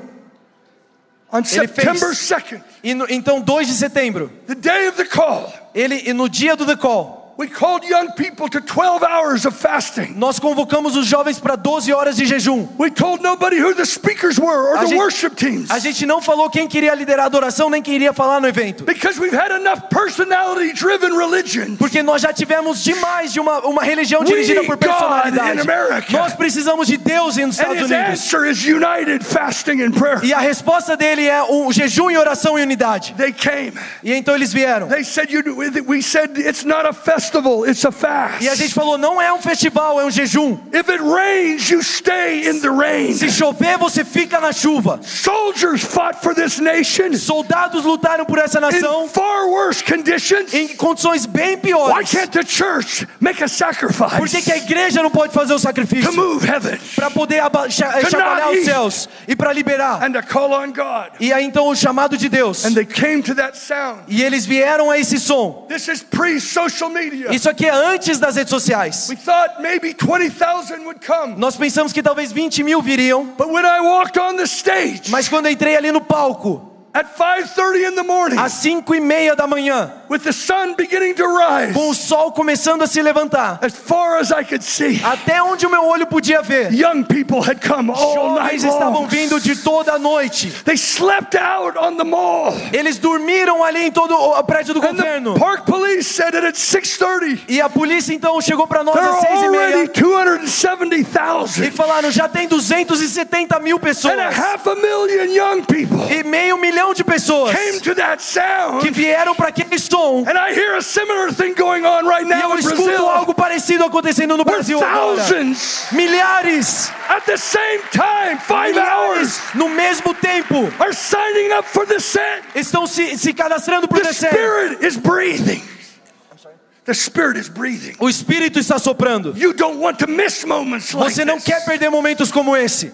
On Ele September fez. 2nd, E no- então, 2 de setembro, the day of the call, ele, e no dia do decol, We called young people to 12 hours of fasting. Nós convocamos os jovens para 12 horas de jejum. We told nobody who the speakers were or A the gente- worship teams. A gente não falou quem queria liderar a adoração, nem quem iria falar no evento. Because we've had enough personality driven religion. Porque nós já tivemos demais de uma, uma religião dirigida por personalidade. Nós precisamos de Deus nos Estados Unidos. answer is united fasting and prayer. E a resposta dele é o jejum e oração e unidade. They came. E então eles vieram. They said, you, we said it's not a festival, it's a fast. E a gente falou: não é um festival, é um jejum. If it rains, you stay in the rain. Se chover, você fica na chuva. Soldiers fought for this nation Soldados lutaram por essa in nação far worse conditions. em condições bem Why piores. can't the church make a sacrifice Por que, que a igreja não pode fazer o to sacrifício? move heaven Para poder aba- cha- To chacoalhar not os céus e para liberar. and to call on God? E aí então o chamado de Deus. And they came to that sound. E eles vieram a esse som. This is pre social media. Isso aqui é antes das redes sociais. We thought maybe 20,000 would come. Nós pensamos que talvez 20 mil viriam, But when I walked on the stage mas quando eu entrei ali no palco, at 5:30 in the morning às 5 e meia da manhã, with the sun beginning to rise com o sol começando a se levantar, as far as I could see, até onde o meu olho podia ver, young people had come all night jovens estavam vindo de toda a noite. They slept out on the mall. Eles dormiram ali em todo o prédio do And governo. the park police said that at 6:30 E a polícia então chegou para nós às are 6 e already meia 270,000 e falaram: já tem 270 mil pessoas and a half a million young people e meio milhão de pessoas came to that que sound. vieram para aquele som. And I hear a similar thing going on right E now eu escuto Brazil. algo parecido acontecendo no Brasil agora. thousands Milhares, at the same time, five hours, no mesmo tempo are signing up for the set. estão se, se cadastrando para o. Spirit is breathing. The Spirit is breathing. O Espírito está soprando. You don't want to miss moments like Você não this. quer perder momentos como esse.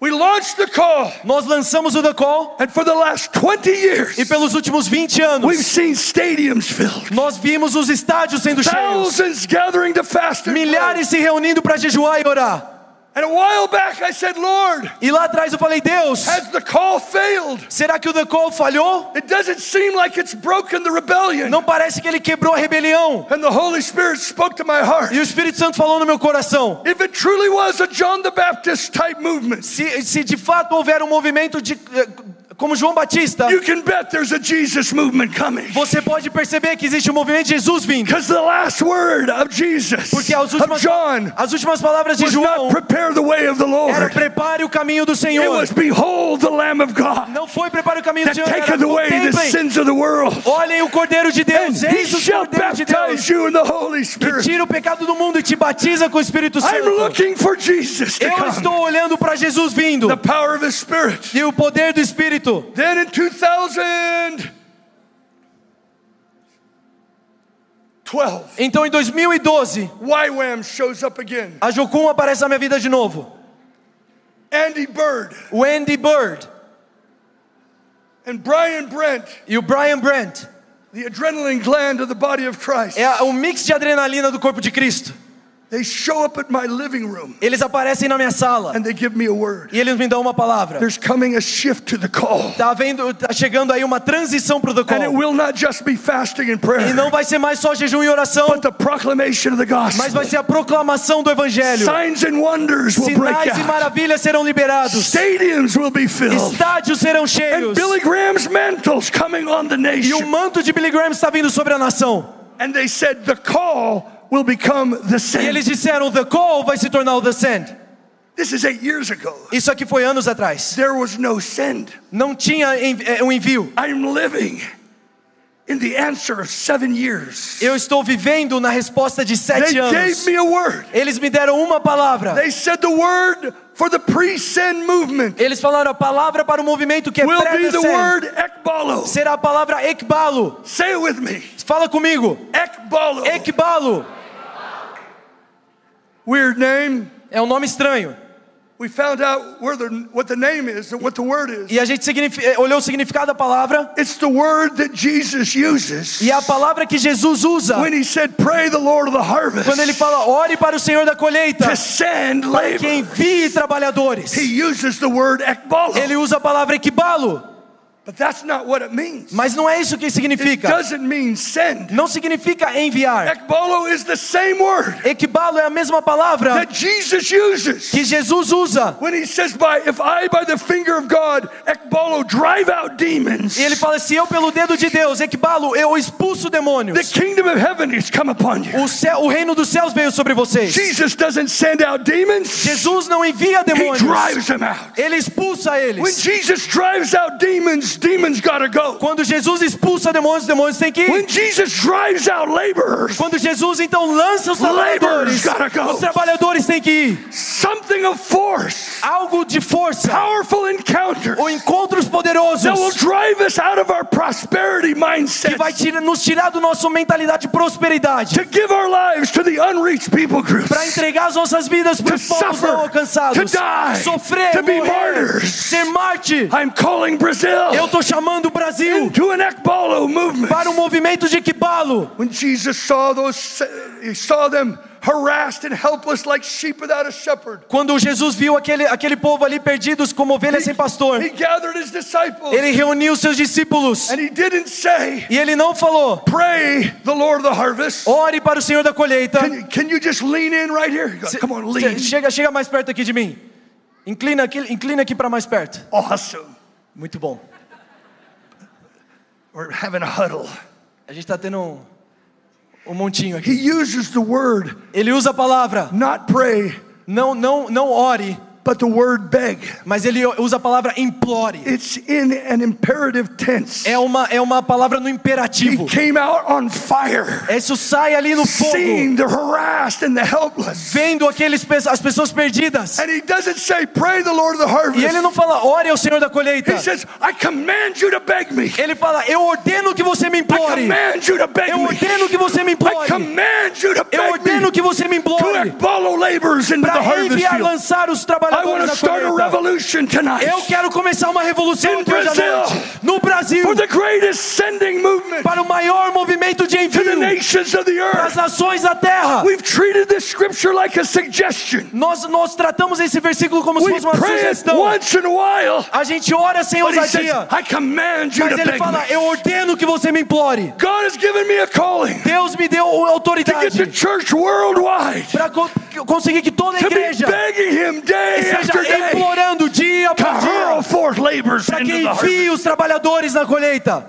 We launched the call, Nós lançamos o The Call and for the last 20 years, e pelos últimos 20 we've anos seen stadiums filled, nós vimos os estádios sendo cheios, thousands gathering to fast and pray. milhares se reunindo para jejuar e orar. And a while back, I said, Lord, E lá atrás eu falei: Deus, has the call failed? será que o The Call falhou? It doesn't seem like it's broken the rebellion. Não parece que ele quebrou a rebelião. And the Holy Spirit spoke to my heart. E o Espírito Santo falou no meu coração: If it truly was a John the Baptist type movement, se, se de fato houver um movimento de, eh, como João Batista, you can bet there's a Jesus movement coming. você pode perceber que existe um movimento de Jesus vindo. Because the last word of Jesus, Porque as últimas, John, as últimas palavras de João not prepare the way of the era prepare o caminho do It Senhor. was behold the Lamb of God Não foi prepare o caminho do Senhor, era taketh away the contemplem. sins of the world. Olhem o Cordeiro de And Deus, he eis o Cordeiro de Deus, baptize you in the Holy que tira o pecado do mundo e te batiza com o Espírito I'm Santo. looking for Jesus to Eu estou olhando para Jesus vindo The power of His Spirit. e o poder do Espírito. Then in 2012, Então em 2012, YWAM shows up again. a Jocum aparece na minha vida de novo. Andy Bird O Andy Bird and Brian Brent, e o Brian Brandt the adrenaline gland of the body of Christ. é o mix de adrenalina do corpo de Cristo. They show up at my living room Eles aparecem na minha sala and they give me a word. e eles me dão uma palavra. There's coming a shift to the call. Tá vendo, tá chegando aí uma transição pro The And it Call. will not just be fasting and E prayer, não vai ser mais só jejum e oração, but the proclamation of the mas vai gospel. ser a proclamação do evangelho. Signs and wonders will break Sinais e out. maravilhas serão liberados. Stadiums will be filled. Estádios serão And cheios. Billy Graham's mantles coming on the E o nation. manto de Billy Graham está vindo sobre a nação. And they said the call will become the E eles disseram: The Call vai se tornar o The Send. This is eight years ago. Isso aqui foi anos atrás. There was no send. Não tinha eh, um envio. I'm living in the answer of seven years. Eu estou vivendo na resposta de They sete gave anos. me a word. Eles me deram uma palavra. They said the word for the pre-send movement Eles falaram a palavra para o movimento que é will be the word ekbalo. Será a palavra ekbalo. Say it with me. Fala comigo. Ekbalo. Ekbalo. Weird name. É um nome estranho. We found out where the, what the name is and what the word is. E a gente eh, olhou o significado da palavra. It's the word that Jesus uses E é a palavra que Jesus usa when he said, Pray the Lord of the harvest quando ele fala: ore para o Senhor da colheita, to send que labor. envie trabalhadores. He uses the word ekbalo. Ele usa a palavra ekbalo. Mas não é isso que It significa. doesn't mean send. Não significa enviar. Ekbalo is the same word Equibalo é a mesma palavra that Jesus uses que Jesus usa. when he says, "By if I, by the finger of God, Ekbalo, drive out demons, E ele fala: se eu pelo dedo de Deus, equibalo, eu expulso the demônios. kingdom of heaven has come upon you." O, céu, o reino dos céus veio sobre vocês. Jesus doesn't send out demons; Jesus não envia he demônios. drives them out. Ele expulsa When eles. Jesus drives out demons, demons gotta go. Quando Jesus expulsa demônios, demônios têm que ir. When Jesus drives out laborers, Quando Jesus então lança os trabalhadores, go. os trabalhadores têm que ir. something of force, Algo de força, powerful encounters ou encontros that will poderosos drive us out of our prosperity que mindset vai tirar, nos tirar do nosso mentalidade de prosperidade to give our lives to the unreached people groups. para entregar as nossas vidas para os povos não alcançados, to die, sofrer, to be morrer, martyrs. ser Marte. I'm calling Brazil Eu estou chamando o Brasil para o movimento de Equibalo. When Jesus saw those, he saw them harassed and helpless like sheep without a shepherd. Quando Jesus viu aquele, aquele povo ali perdidos como ovelhas sem pastor, He gathered his disciples ele reuniu seus discípulos and he didn't say, e ele não falou: Pray the Lord of the harvest. ore para o Senhor da colheita. Can, can you just lean in right here? Come on, lean. Che- Chega, chega mais perto aqui de mim. Inclina aqui, inclina aqui para mais perto. Awesome. Muito bom. We're having a huddle. A gente está tendo um, um montinho aqui. He uses the word Ele usa a palavra not pray, não, não, não ore, but the word beg. mas ele usa a palavra implore. It's in an imperative tense. É uma, é uma palavra no He imperativo. came out on fire, Isso sai ali no fogo, seeing the harassed and the helpless. vendo aqueles, as pessoas perdidas. And he doesn't say, Pray the Lord of the E ele harvest. não fala, ore ao Senhor da colheita. He says, I command you to beg me. Ele fala, eu ordeno que você me I implore. command you to beg Eu ordeno que você me I implore. command you to Eu beg ordeno me que você me to implore. follow laborers into the Para harvest enviar, field. lançar os I trabalhadores to da start a colheita. revolution tonight Eu quero começar uma revolução Brazil. No Brasil. for the greatest sending movement Para o maior movimento de to the envio. nations of the Para as nações da terra. We've treated this scripture like a suggestion. Nós, nós tratamos esse versículo como se fosse uma sugestão. once in a while, A gente ora sem ousadia. I command you Mas to ele beg fala, me. eu ordeno que você me implore. A Deus me deu to get autoridade the church worldwide para conseguir que toda a to be igreja begging him day esteja implorando dia hurl dia para que the envie os trabalhadores na colheita.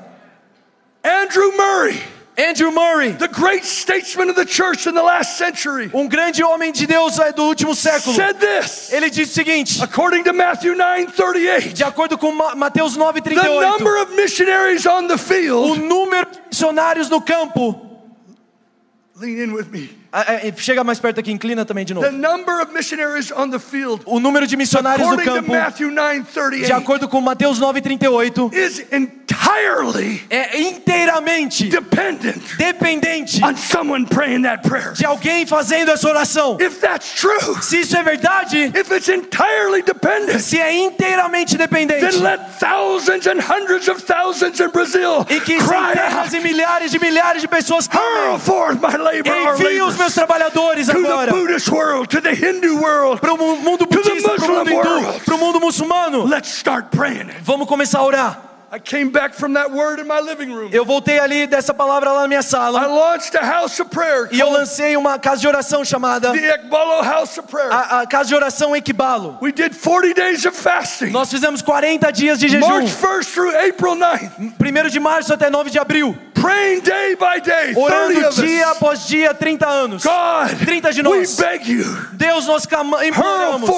Andrew Murray, Andrew Murray, the great statesman of the church in the last century, um grande homem de Deus é, do último século, said this. ele disse o seguinte, According to Matthew 9:38, de acordo com Ma- Mateus the 9:38, number of missionaries on the o field. número de missionários no campo, Lean in with me. Ah, é, chega mais perto aqui, inclina também de novo. O número de missionários no campo, de 9:38, acordo com Mateus 9:38, is entirely é inteiramente dependent dependente on someone praying that prayer. de alguém fazendo essa oração. Se isso é verdade, se é inteiramente dependente, e que centenas e milhares de milhares de pessoas clamem, forth my labor, our envie os labors, meus trabalhadores to the agora world, to the Hindu world. para o mu- mundo budista, para o mundo hindu, para o mundo muçulmano. Let's start praying. Vamos começar a orar. I came back from that word in my living room. Eu voltei ali dessa palavra lá na minha I sala launched a house of prayer e eu lancei uma casa de oração chamada the Ekbalo House of Prayer. a, a casa de oração Equibalo. We did 40 days of fasting. Nós fizemos 40 dias de jejum, March 1st through April 9th. 1 de março até 9 de abril, Praying day by day. 30 orando dia após dia, 30 anos. God, 30 de we nós. beg you. Deus, nós imploramos.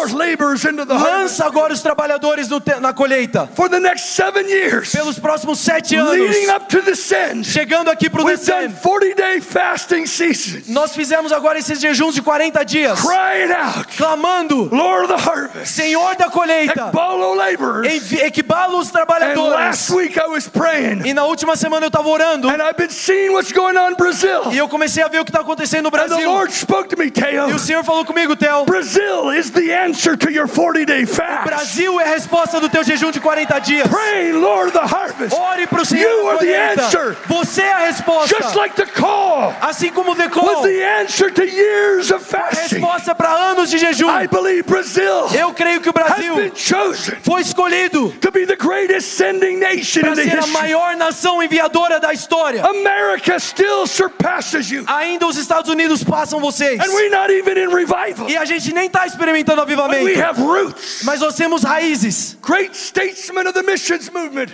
Lança agora os trabalhadores na colheita. For the next seven years, Pelos próximos sete anos, leading up to the send, chegando aqui para o descendo, 40 day fasting seasons. nós fizemos agora esses jejuns de 40 dias, Crying out, clamando, Lord of the harvest, Senhor da colheita, laborers. equibala os And trabalhadores. last week I was praying, E na última semana eu estava orando and I've been seeing what's going on in Brazil. e eu comecei a ver o que está acontecendo no And the Brasil. Lord spoke to me, E Teo. o Senhor falou comigo, Theo, Brazil is the answer to your 40 day fast. Brasil é a resposta do teu jejum de 40 dias. Praying, Lord Ore para o Senhor You da are the colheita. answer. Você é a resposta. Just like the call Assim como o The was Call, the answer to years of fasting. resposta para anos de jejum. I believe Brazil Eu creio que o Brasil foi escolhido to be the greatest sending nation para in the ser a maior nação enviadora da história. America still surpasses you. Ainda os Estados Unidos passam vocês. And we're not even in revival. E a gente nem está experimentando But we avivamento. have roots. Mas nós temos raízes. Great statesmen of the missions movement.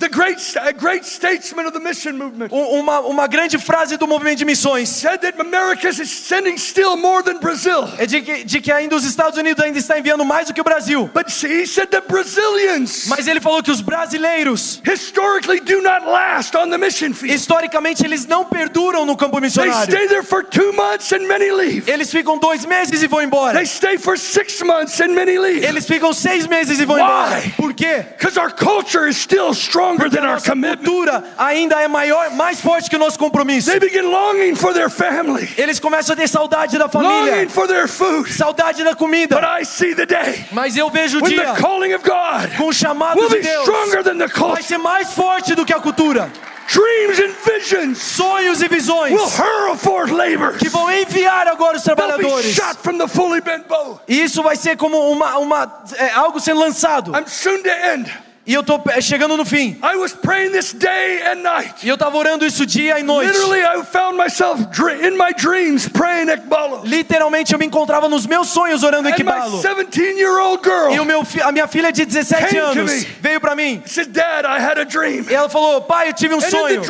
The great, a great statesman of the mission movement Um- Uma, uma grande frase do movimento de missões said that America is sending still more than Brazil. é de que, de que ainda os Estados Unidos ainda está enviando mais do que o Brasil. But he said that Brazilians Mas ele falou que os brasileiros, historically do not last on the mission field. historicamente, eles não perduram no campo They missionário. stay there for two months and many leave. Eles ficam dois meses e vão embora. They stay for six months and many leave. Eles ficam seis meses e vão Why? embora. Por quê? Because our culture is still stronger than our Nossa commitment. cultura ainda é maior, mais forte que o nosso compromisso. They begin longing for their family, Eles começam a ter saudade da família, longing for their food. saudade da But comida. I see the day Mas eu vejo o dia the calling of God com o chamado de be Deus stronger than the vai ser mais forte do que a cultura. Dreams and visions Sonhos e visões will hurl forth labors. que vão enviar agora os trabalhadores. shot from the fully bent bow. E isso vai ser como uma, uma é, algo sendo lançado. I'm soon to end. E eu tô é, chegando no fim. I was praying this day and night. E eu tava orando isso dia e noite. Literally, I found myself dr- in my dreams praying Ekbalo. Literalmente eu me encontrava nos meus sonhos orando. 17-year-old girl E o meu, a minha filha de 17 Came to anos veio pra mim. said, Dad, I had a dream. E ela falou: Pai, eu tive um sonho.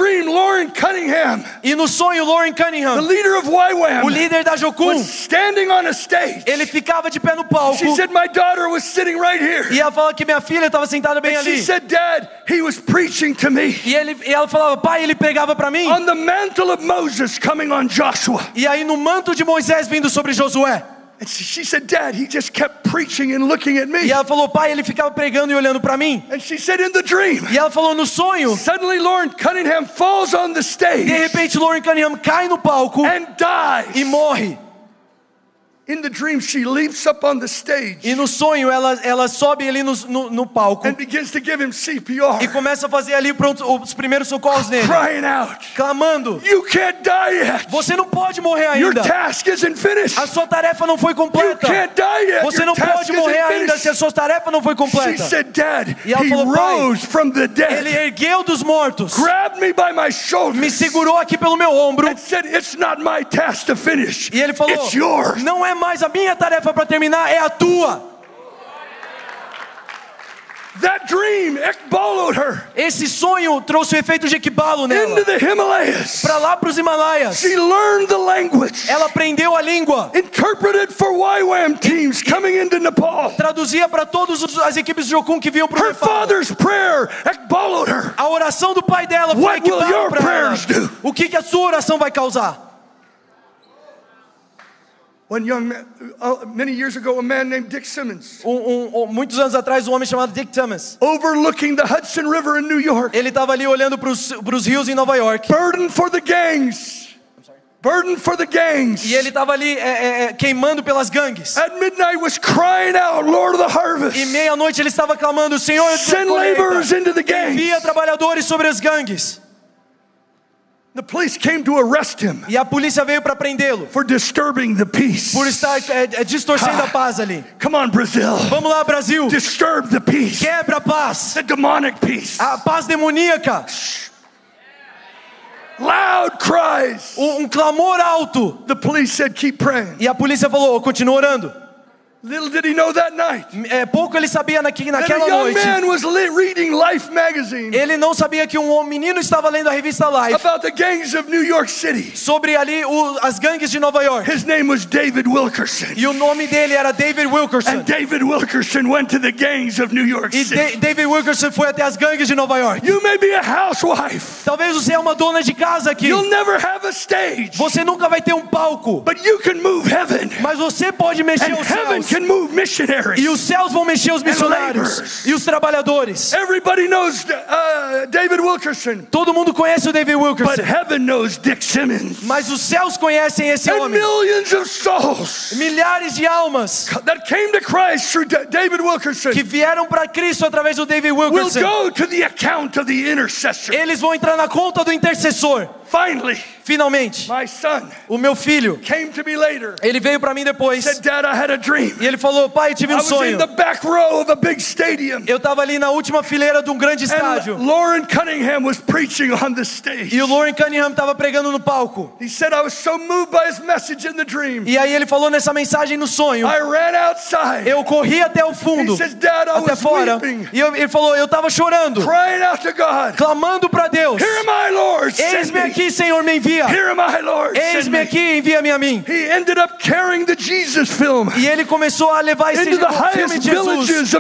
E no sonho, Lauren the Cunningham, leader of YWAM, o líder da Jocum, was standing on a stage. ele ficava de pé no palco. She said, My daughter was sitting right here. E ela falou que minha filha estava sentada bem And she ali. said, Dad, he was preaching to me E, ele, e ela falava: Pai, ele pregava pra mim. on the mantle of Moses coming on Joshua. E aí no manto de Moisés vindo sobre Josué. And she said, Dad, he just kept preaching and looking at me. E ela falou: Pai, ele ficava pregando e olhando pra mim. And she said, In the dream, E ela falou: No sonho, suddenly Lauren Cunningham falls on the de stage repente Lauren Cunningham cai no palco and dies. e morre. In the dream, she leaps up on the stage E no sonho ela, ela sobe ali no, no, no palco and begins to give him e CPR, começa a fazer ali pronto, os primeiros socorros nele, crying out, clamando: You can't die yet. Você não pode morrer Your ainda. task isn't finished. A sua tarefa não foi You completa. can't die yet. Você Your não task pode morrer ainda se a sua tarefa não foi She completa. said, Dad, E ela he falou, "Pai, rose from the Ele dead, ergueu dos mortos, grabbed me by my me shoulders, segurou aqui pelo meu ombro and said, It's not my task to finish. e ele falou: It's yours. Não é mais a minha tarefa para terminar, é a tua. That dream ekbaloed her Esse sonho trouxe o efeito de into nela. the Himalayas. Para lá para os Himalaias. She learned the language, Ela aprendeu a língua, interpreted for YWAM teams coming into Nepal. traduzia para todas as equipes de Jocum que vinham para o Her Nepal. father's prayer ekbaloed her. A oração do pai dela foi What your para ela. prayers do? O que, que a sua oração vai causar? One young man, uh, many years ago, a man named Dick Simmons, Um- um- muitos anos atrás, um homem chamado Dick Thomas. overlooking the Hudson River in New York, Ele estava ali olhando para os rios em Nova York. burden for the gangs, burden for the gangs. E ele estava ali é, é, é, queimando pelas gangues. At midnight was crying out, Lord of the harvest, E meia-noite ele estava clamando: Senhor, send laborers into the envia gangs. trabalhadores sobre as gangues. The police came to arrest him E a polícia veio para prendê-lo for disturbing the peace. por estar é, é, distorcendo a paz ali. Come on, Brazil. Vamos lá, Brasil. Disturb the peace, Quebra a paz. the demonic peace. A paz demoníaca. Loud cries. Um, um clamor alto. The police said, Keep praying. E a polícia falou: continua orando. Little did he know that night É, pouco ele sabia naqui, that a naquela noite. man was reading Life magazine Ele não sabia que um menino estava lendo a revista Life about the gangs of New York City. sobre ali o- as gangues de Nova York. His name was David Wilkerson. E o nome dele era David Wilkerson. And David Wilkerson went to the gangs of New York E City. Da- David Wilkerson foi até as gangues de Nova York. You may be a housewife. Talvez você é uma dona de casa aqui. You'll never have a stage. Você nunca vai ter um palco. But you can move heaven. Mas você pode mexer And os céus. Can move missionaries. E os céus vão mexer os missionários e os trabalhadores. Everybody knows uh, David Wilkerson, Todo mundo conhece o David but Wilkerson, heaven knows Dick Simmons. mas os céus conhecem esse And homem. millions of souls Milhares de almas that came to Christ through Da- David Wilkerson que vieram para Cristo através do David will Wilkerson. go to the account of the intercessor. Eles vão entrar na conta do intercessor. Finally, Finalmente, my son o meu filho, came to me later. ele veio para mim depois Said, Dad, I had a dream. e ele falou: Pai, eu tive I um was in sonho. the back row of a big stadium. Eu estava ali na última fileira de um grande estádio And Lauren Cunningham was preaching on the stage. e o Lauren Cunningham estava pregando no palco. He said, I was so moved by his message in the dream. E aí ele falou nessa mensagem no sonho. I ran outside. Eu corri até o fundo, He says, Dad, I até was fora. weeping, E eu- ele falou: Eu estava chorando, crying out to God. clamando para Deus: Here am I, Lord. Send Eis-me me. Aqui, Senhor, me envia. Eis-me me. aqui, envia-me a mim. He ended up carrying the Jesus film E ele começou a levar esse filme de Jesus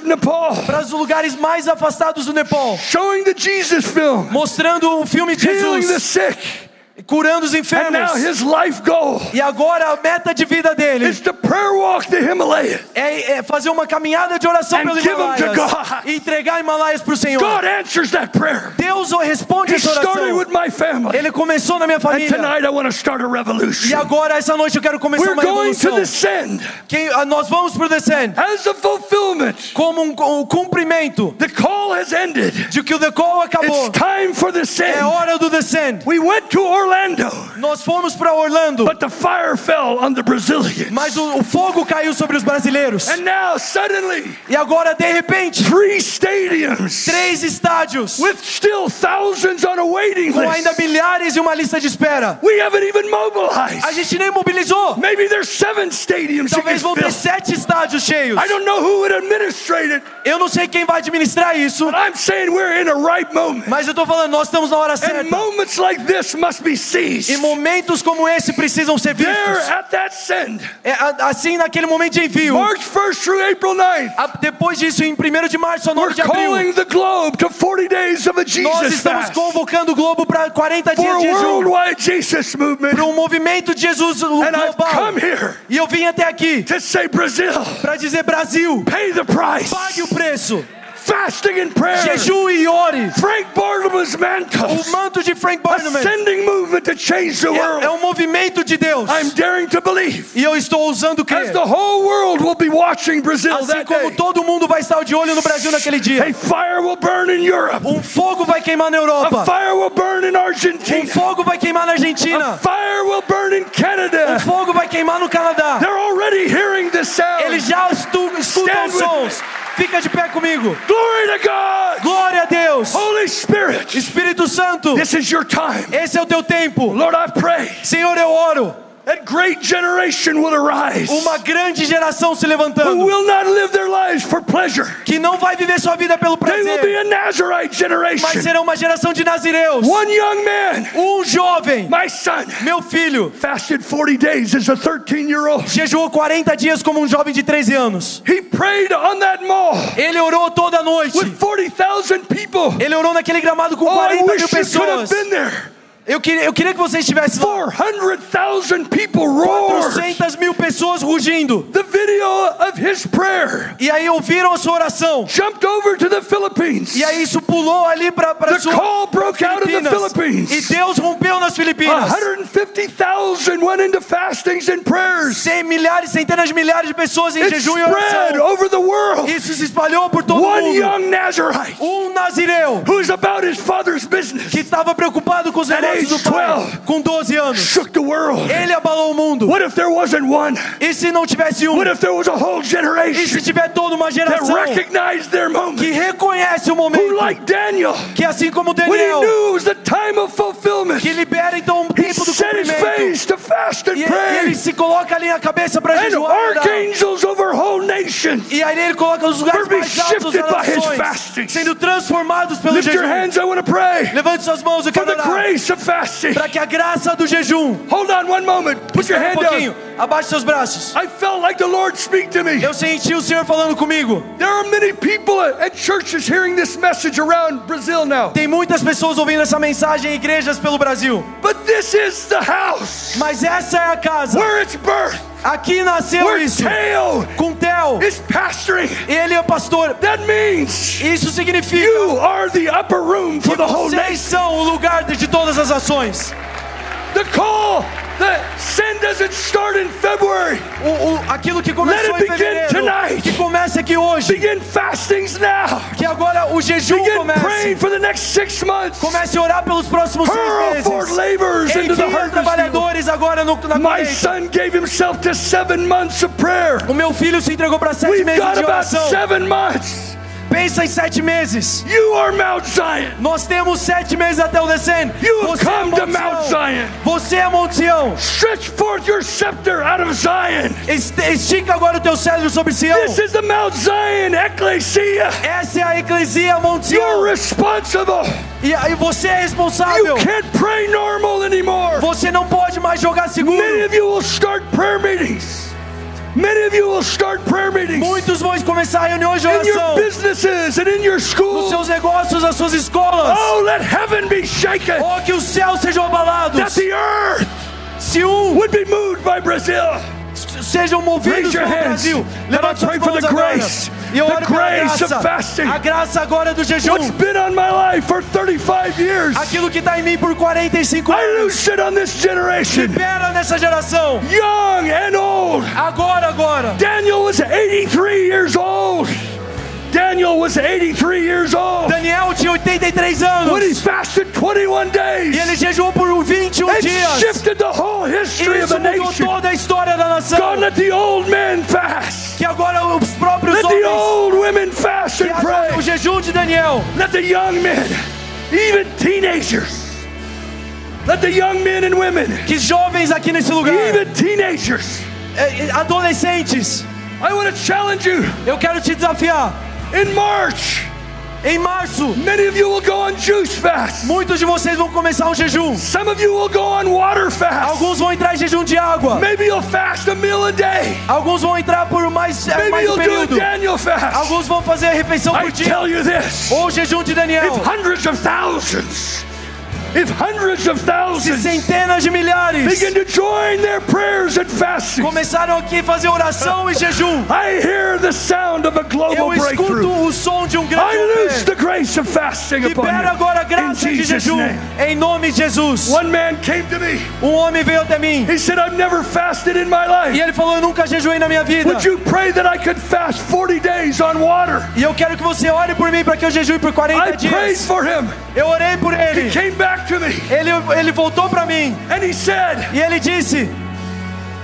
para os lugares mais afastados do Nepal, showing the Jesus film, mostrando o filme de Jesus, sick. Curando os enfermos. his life goal E agora a meta de vida dele is to prayer walk the Himalayas. é, é fazer uma caminhada de oração pelo give 'em to Himalaias God. e entregar Himalaias para o Senhor. God answers that prayer. Deus responde He essa started oração. with my family. Ele começou na minha And família. tonight I want to start a E revolution. agora, essa noite, eu quero começar We're uma going to revolução. descend Quem, ah, nós vamos para o Descend as a fulfillment. como um, um cumprimento The call has ended. Que o acabou. It's time for the É send. hora do Descend. We went to Orlando, Nós fomos para Orlando, but the fire fell on the Brazilians. mas o, o fogo caiu sobre os brasileiros. And now, suddenly, E agora, de repente, three stadiums três estádios with still thousands on a waiting com ainda list. milhares e uma lista de espera. We haven't even A mobilized. gente nem mobilizou. Maybe there's seven stadiums Talvez vão ter sete estádios cheios. I don't know who would administrate it, Eu não sei quem vai administrar isso, but I'm saying we're a right mas eu tô falando, nós estamos na hora And certa. moments like this must be E seized. momentos como esse precisam ser vistos. É, assim, naquele momento de envio. March 1st through April 9th, A- Depois disso, em 1 de março a we're 9 de abril, calling the globe to 40 days of a nós estamos convocando o globo para 40 for dias a de jejum. Para um movimento de Jesus global. E eu vim até aqui para dizer: Brasil, pay the price. pague o preço. Fasting and prayer. Jejum e ore. Frank Barnabas mantle. O manto de Frank A Barnum sending movement to change the é, é world. um movimento de Deus. I'm daring to believe. E eu estou ousando As crer. the whole world will be watching Brazil Assim that como day. todo mundo vai estar de olho no Brasil naquele dia. A fire will burn in Europe. Um fogo vai queimar na A Europa. fire will burn in Um Argentina. fogo vai queimar na A Argentina. fire will burn in Um Canada. fogo vai queimar no Canadá. They're already hearing the sound. Eles já escutam os sons. Fica de pé comigo. Glory to God. Glória a Deus. Holy Spirit. Espírito Santo, This is your time. esse é o teu tempo. Lord, I pray Senhor, eu oro. That great generation will arise Uma grande geração se who levantando. will not live their lives for pleasure. Que não vai viver sua vida pelo They will be prazer. a Nazarite Mas será uma geração de nazireus. One young man, Um jovem, my son, meu filho, fasted 40 days as a 13 year old. jejuou 40 dias como um jovem de 13 anos. He prayed on that mall Ele orou toda noite. with 40,000 people. Ele orou naquele gramado com Oh, I 40 mil wish you could have pessoas. Eu queria, eu queria que você estivesse lá. 400,000 people roared 400 mil pessoas rugindo. the video of his prayer. E aí ouviram a sua oração. Jumped over to the Philippines. E aí isso pulou ali para The sua call broke out in the. Philippines. E Deus rompeu nas Filipinas. 150,000 went into fastings and prayers. Cem milhares, centenas de milhares de pessoas em It jejum e oração. over the world. Isso se espalhou por todo o One mundo. young Nazarite Um nazireu who's about his father's business que estava preocupado com os At do pai, 12. com 12 anos. shook the world. Ele abalou o mundo. What if there wasn't one? E se não tivesse um? What if there was a whole E se generation tiver toda uma that geração recognized their que moment? reconhece o Who, momento, like Daniel, que assim como when he Daniel, knew it was the time of fulfillment, que libera então o he tempo do set his cumprimento. face to fast and E, e pray. ele se coloca ali na cabeça para jejuar. e orar. archangels over whole nations. E aí ele coloca os lugares mais altos nações, fasting. sendo transformados pelo Lift your jejum. hands, I want to pray Levante suas mãos, eu for quero orar. Fasting. Para que a graça do jejum. Hold on one moment. Put your um hand pouquinho. down. Abaixe seus braços. I felt like the Lord speak to me. Eu senti o Senhor falando comigo. There are many people at churches hearing this message around Brazil now. Tem muitas pessoas ouvindo essa mensagem em igrejas pelo Brasil. But this is the house Mas essa é a casa where it's birth. Aqui nasceu where isso. Theo Com Theo. Ele é pastor. That means Isso significa you are the upper room for the whole vocês nation. são o lugar de todas as ações. The call, the sin doesn't start in February. O, o- aquilo que começou Let it em begin fevereiro, tonight. que comece aqui hoje, Begin fastings now. que agora o jejum Begin praying comece. for the next six months. Comece a orar pelos próximos Hurl seis meses. laborers into the trabalhadores agora no, na My son gave himself to seven months of prayer. O meu filho se entregou para sete We've meses got de about oração. seven months. Pensa em sete meses. You are Mount Zion. Nós temos sete meses até o descendo. You Você é come to Monte Mount. Zion. Você é Monte Sião. Stretch forth your scepter out of Zion. Estica agora o teu cérebro sobre Sião. This is the Mount Zion ecclesia. Essa é a eclesia Monte You're Sião. responsible. E você é You responsável. can't pray normal anymore. Você não pode mais jogar Many seguro. of you will start prayer meetings. Many of you will start prayer meetings Muitos vão começar reuniões de in your oração. businesses and in your Nos schools. seus negócios, nas suas escolas. Oh, let heaven be shaken. Ou que os céus sejam That abalados. the earth Se um would be moved by Brazil. sejam movidos pelo. Brasil. Levante suas pray for mãos the agora. grace, E eu oro pela graça. A graça agora do jejum. What's been on my life for 35 years, Aquilo que está em mim por 45 I anos. loose it on this generation. Libera nessa geração. Young and old. Agora, agora. Daniel was 83 years old. Daniel was 83 years old Daniel tinha 83 when he anos. fasted 21 days. E ele jejuou por 21 and dias. shifted the whole history of the mudou nation. toda a história da God, nação. let the old men fast. Que agora os próprios Let the homens. old women fast and agora o pray. jejum de Daniel. Let the young men, even teenagers, let the young men and women, Que jovens aqui nesse lugar. even teenagers, eh, eh, Adolescentes. I want to challenge you. Eu quero te desafiar. In March, Em março, many of you will go on juice fast. muitos de vocês vão começar um jejum. Some of you will go on water fast. Alguns vão entrar em jejum de água. Maybe you'll fast a meal a day. Alguns vão entrar por mais, eh, Maybe mais um you'll do a período. Daniel fast. Alguns vão fazer a refeição I por dia. tell you this. Ou o jejum de Daniel. If hundreds of thousands, Se thousands centenas de milhares begin to join their prayers and fasting, começaram aqui a fazer oração e jejum. I hear the sound of a global Eu escuto o som de um grande I Libera agora a graça de jejum. Em nome de Jesus. One man came to me. Um homem veio até mim. He said, I've never fasted in my E life. ele falou: Eu nunca jejuei na minha vida. Would you pray that I could fast 40 days on water? E eu quero que você ore por mim para que eu jejue por 40 I prayed dias. for him. Eu orei por He ele. came back to me Ele, ele voltou para mim and he said, e ele disse: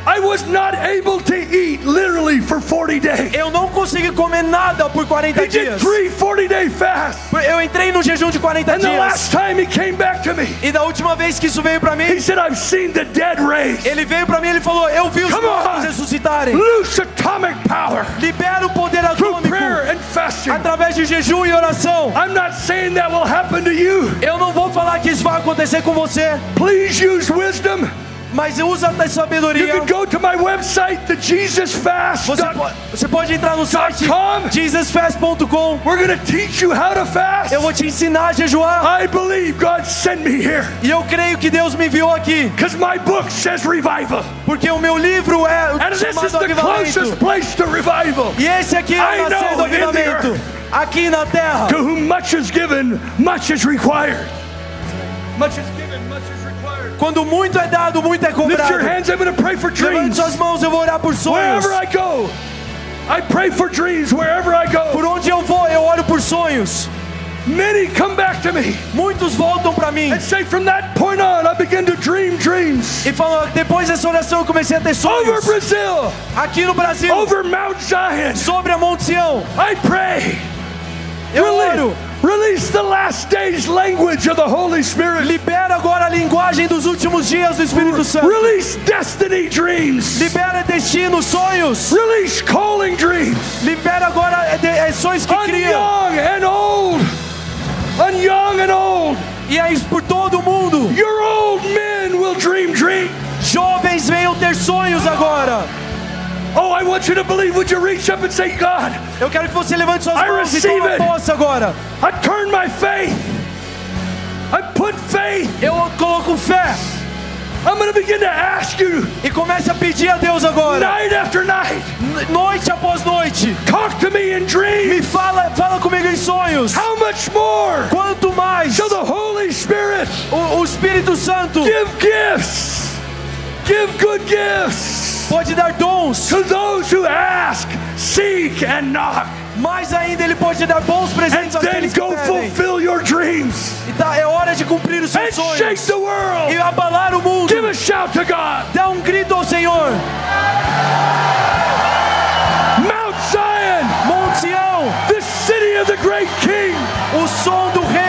I was not able to eat literally for 40 days. Eu não consegui comer nada por 40 He did dias. three 40 day fasts. Eu entrei no jejum de 40 And the dias. last time he came back to me, E da última vez que isso veio para he mim, said, I've seen the dead raised. ele veio para mim e ele falou: Eu vi os Come on. mortos ressuscitarem. Loose atomic power Libera o poder through atômico prayer and fasting. através de jejum e oração. I'm not saying that will happen to you. Eu não vou isso vai acontecer com você, Please use wisdom. mas usa a You sabedoria. can go to my website, the Jesus Fast. Você, po- você pode entrar no site com. jesusfast.com. We're going to teach you how to fast. Eu vou te ensinar a jejuar. I believe God sent me here E eu creio que Deus me enviou aqui, because my book says revival. porque o meu livro é And this is the closest place to revival. E esse aqui é o nascer do avivamento. Aqui na terra. To whom much is given, much is required. Quando muito é dado, muito é cobrado. Levante suas mãos, eu vou orar por sonhos. Por onde eu vou, eu oro por sonhos. Many come back to me Muitos voltam para mim and say, from that point on, I begin to dream dreams. e falam: depois dessa oração eu comecei a ter Over sonhos. Brazil, Aqui no Brasil, over Mount Zion, sobre a Monte Sião, I pray. eu Release, oro. Release the last days language of the Holy Spirit. Libera agora a linguagem dos últimos dias do Espírito Santo. Release destiny dreams. Libera destinos, sonhos. Release calling dreams. Libera agora de- é, sonhos que On criam. young and old. On young and old. E é isso por todo mundo. Your old men will dream dreams. Jovens venham ter sonhos agora. Oh, I want you to believe. Would you reach up and say, God, Eu quero que você levante suas I mãos e receive it. posse agora. I turn my faith. I put faith Eu coloco fé. I'm going to begin to ask you E comece a pedir a Deus agora, night after night. noite após noite. Talk to me in Me dreams. fala, fala comigo em sonhos. How much more Quanto mais shall the Holy Spirit o, o Espírito Santo give gifts? Give good gifts pode dar dons. To those who ask, seek and knock. Mais ainda ele pode dar bons presentes and àqueles then go que pedem. Fulfill your dreams. E tá, é hora de cumprir os seus and sonhos. Shake the world. E abalar o mundo. Give a shout to God. Dá um grito ao Senhor. Mount Zion. Mount Zion, The city of the great king. O som do rei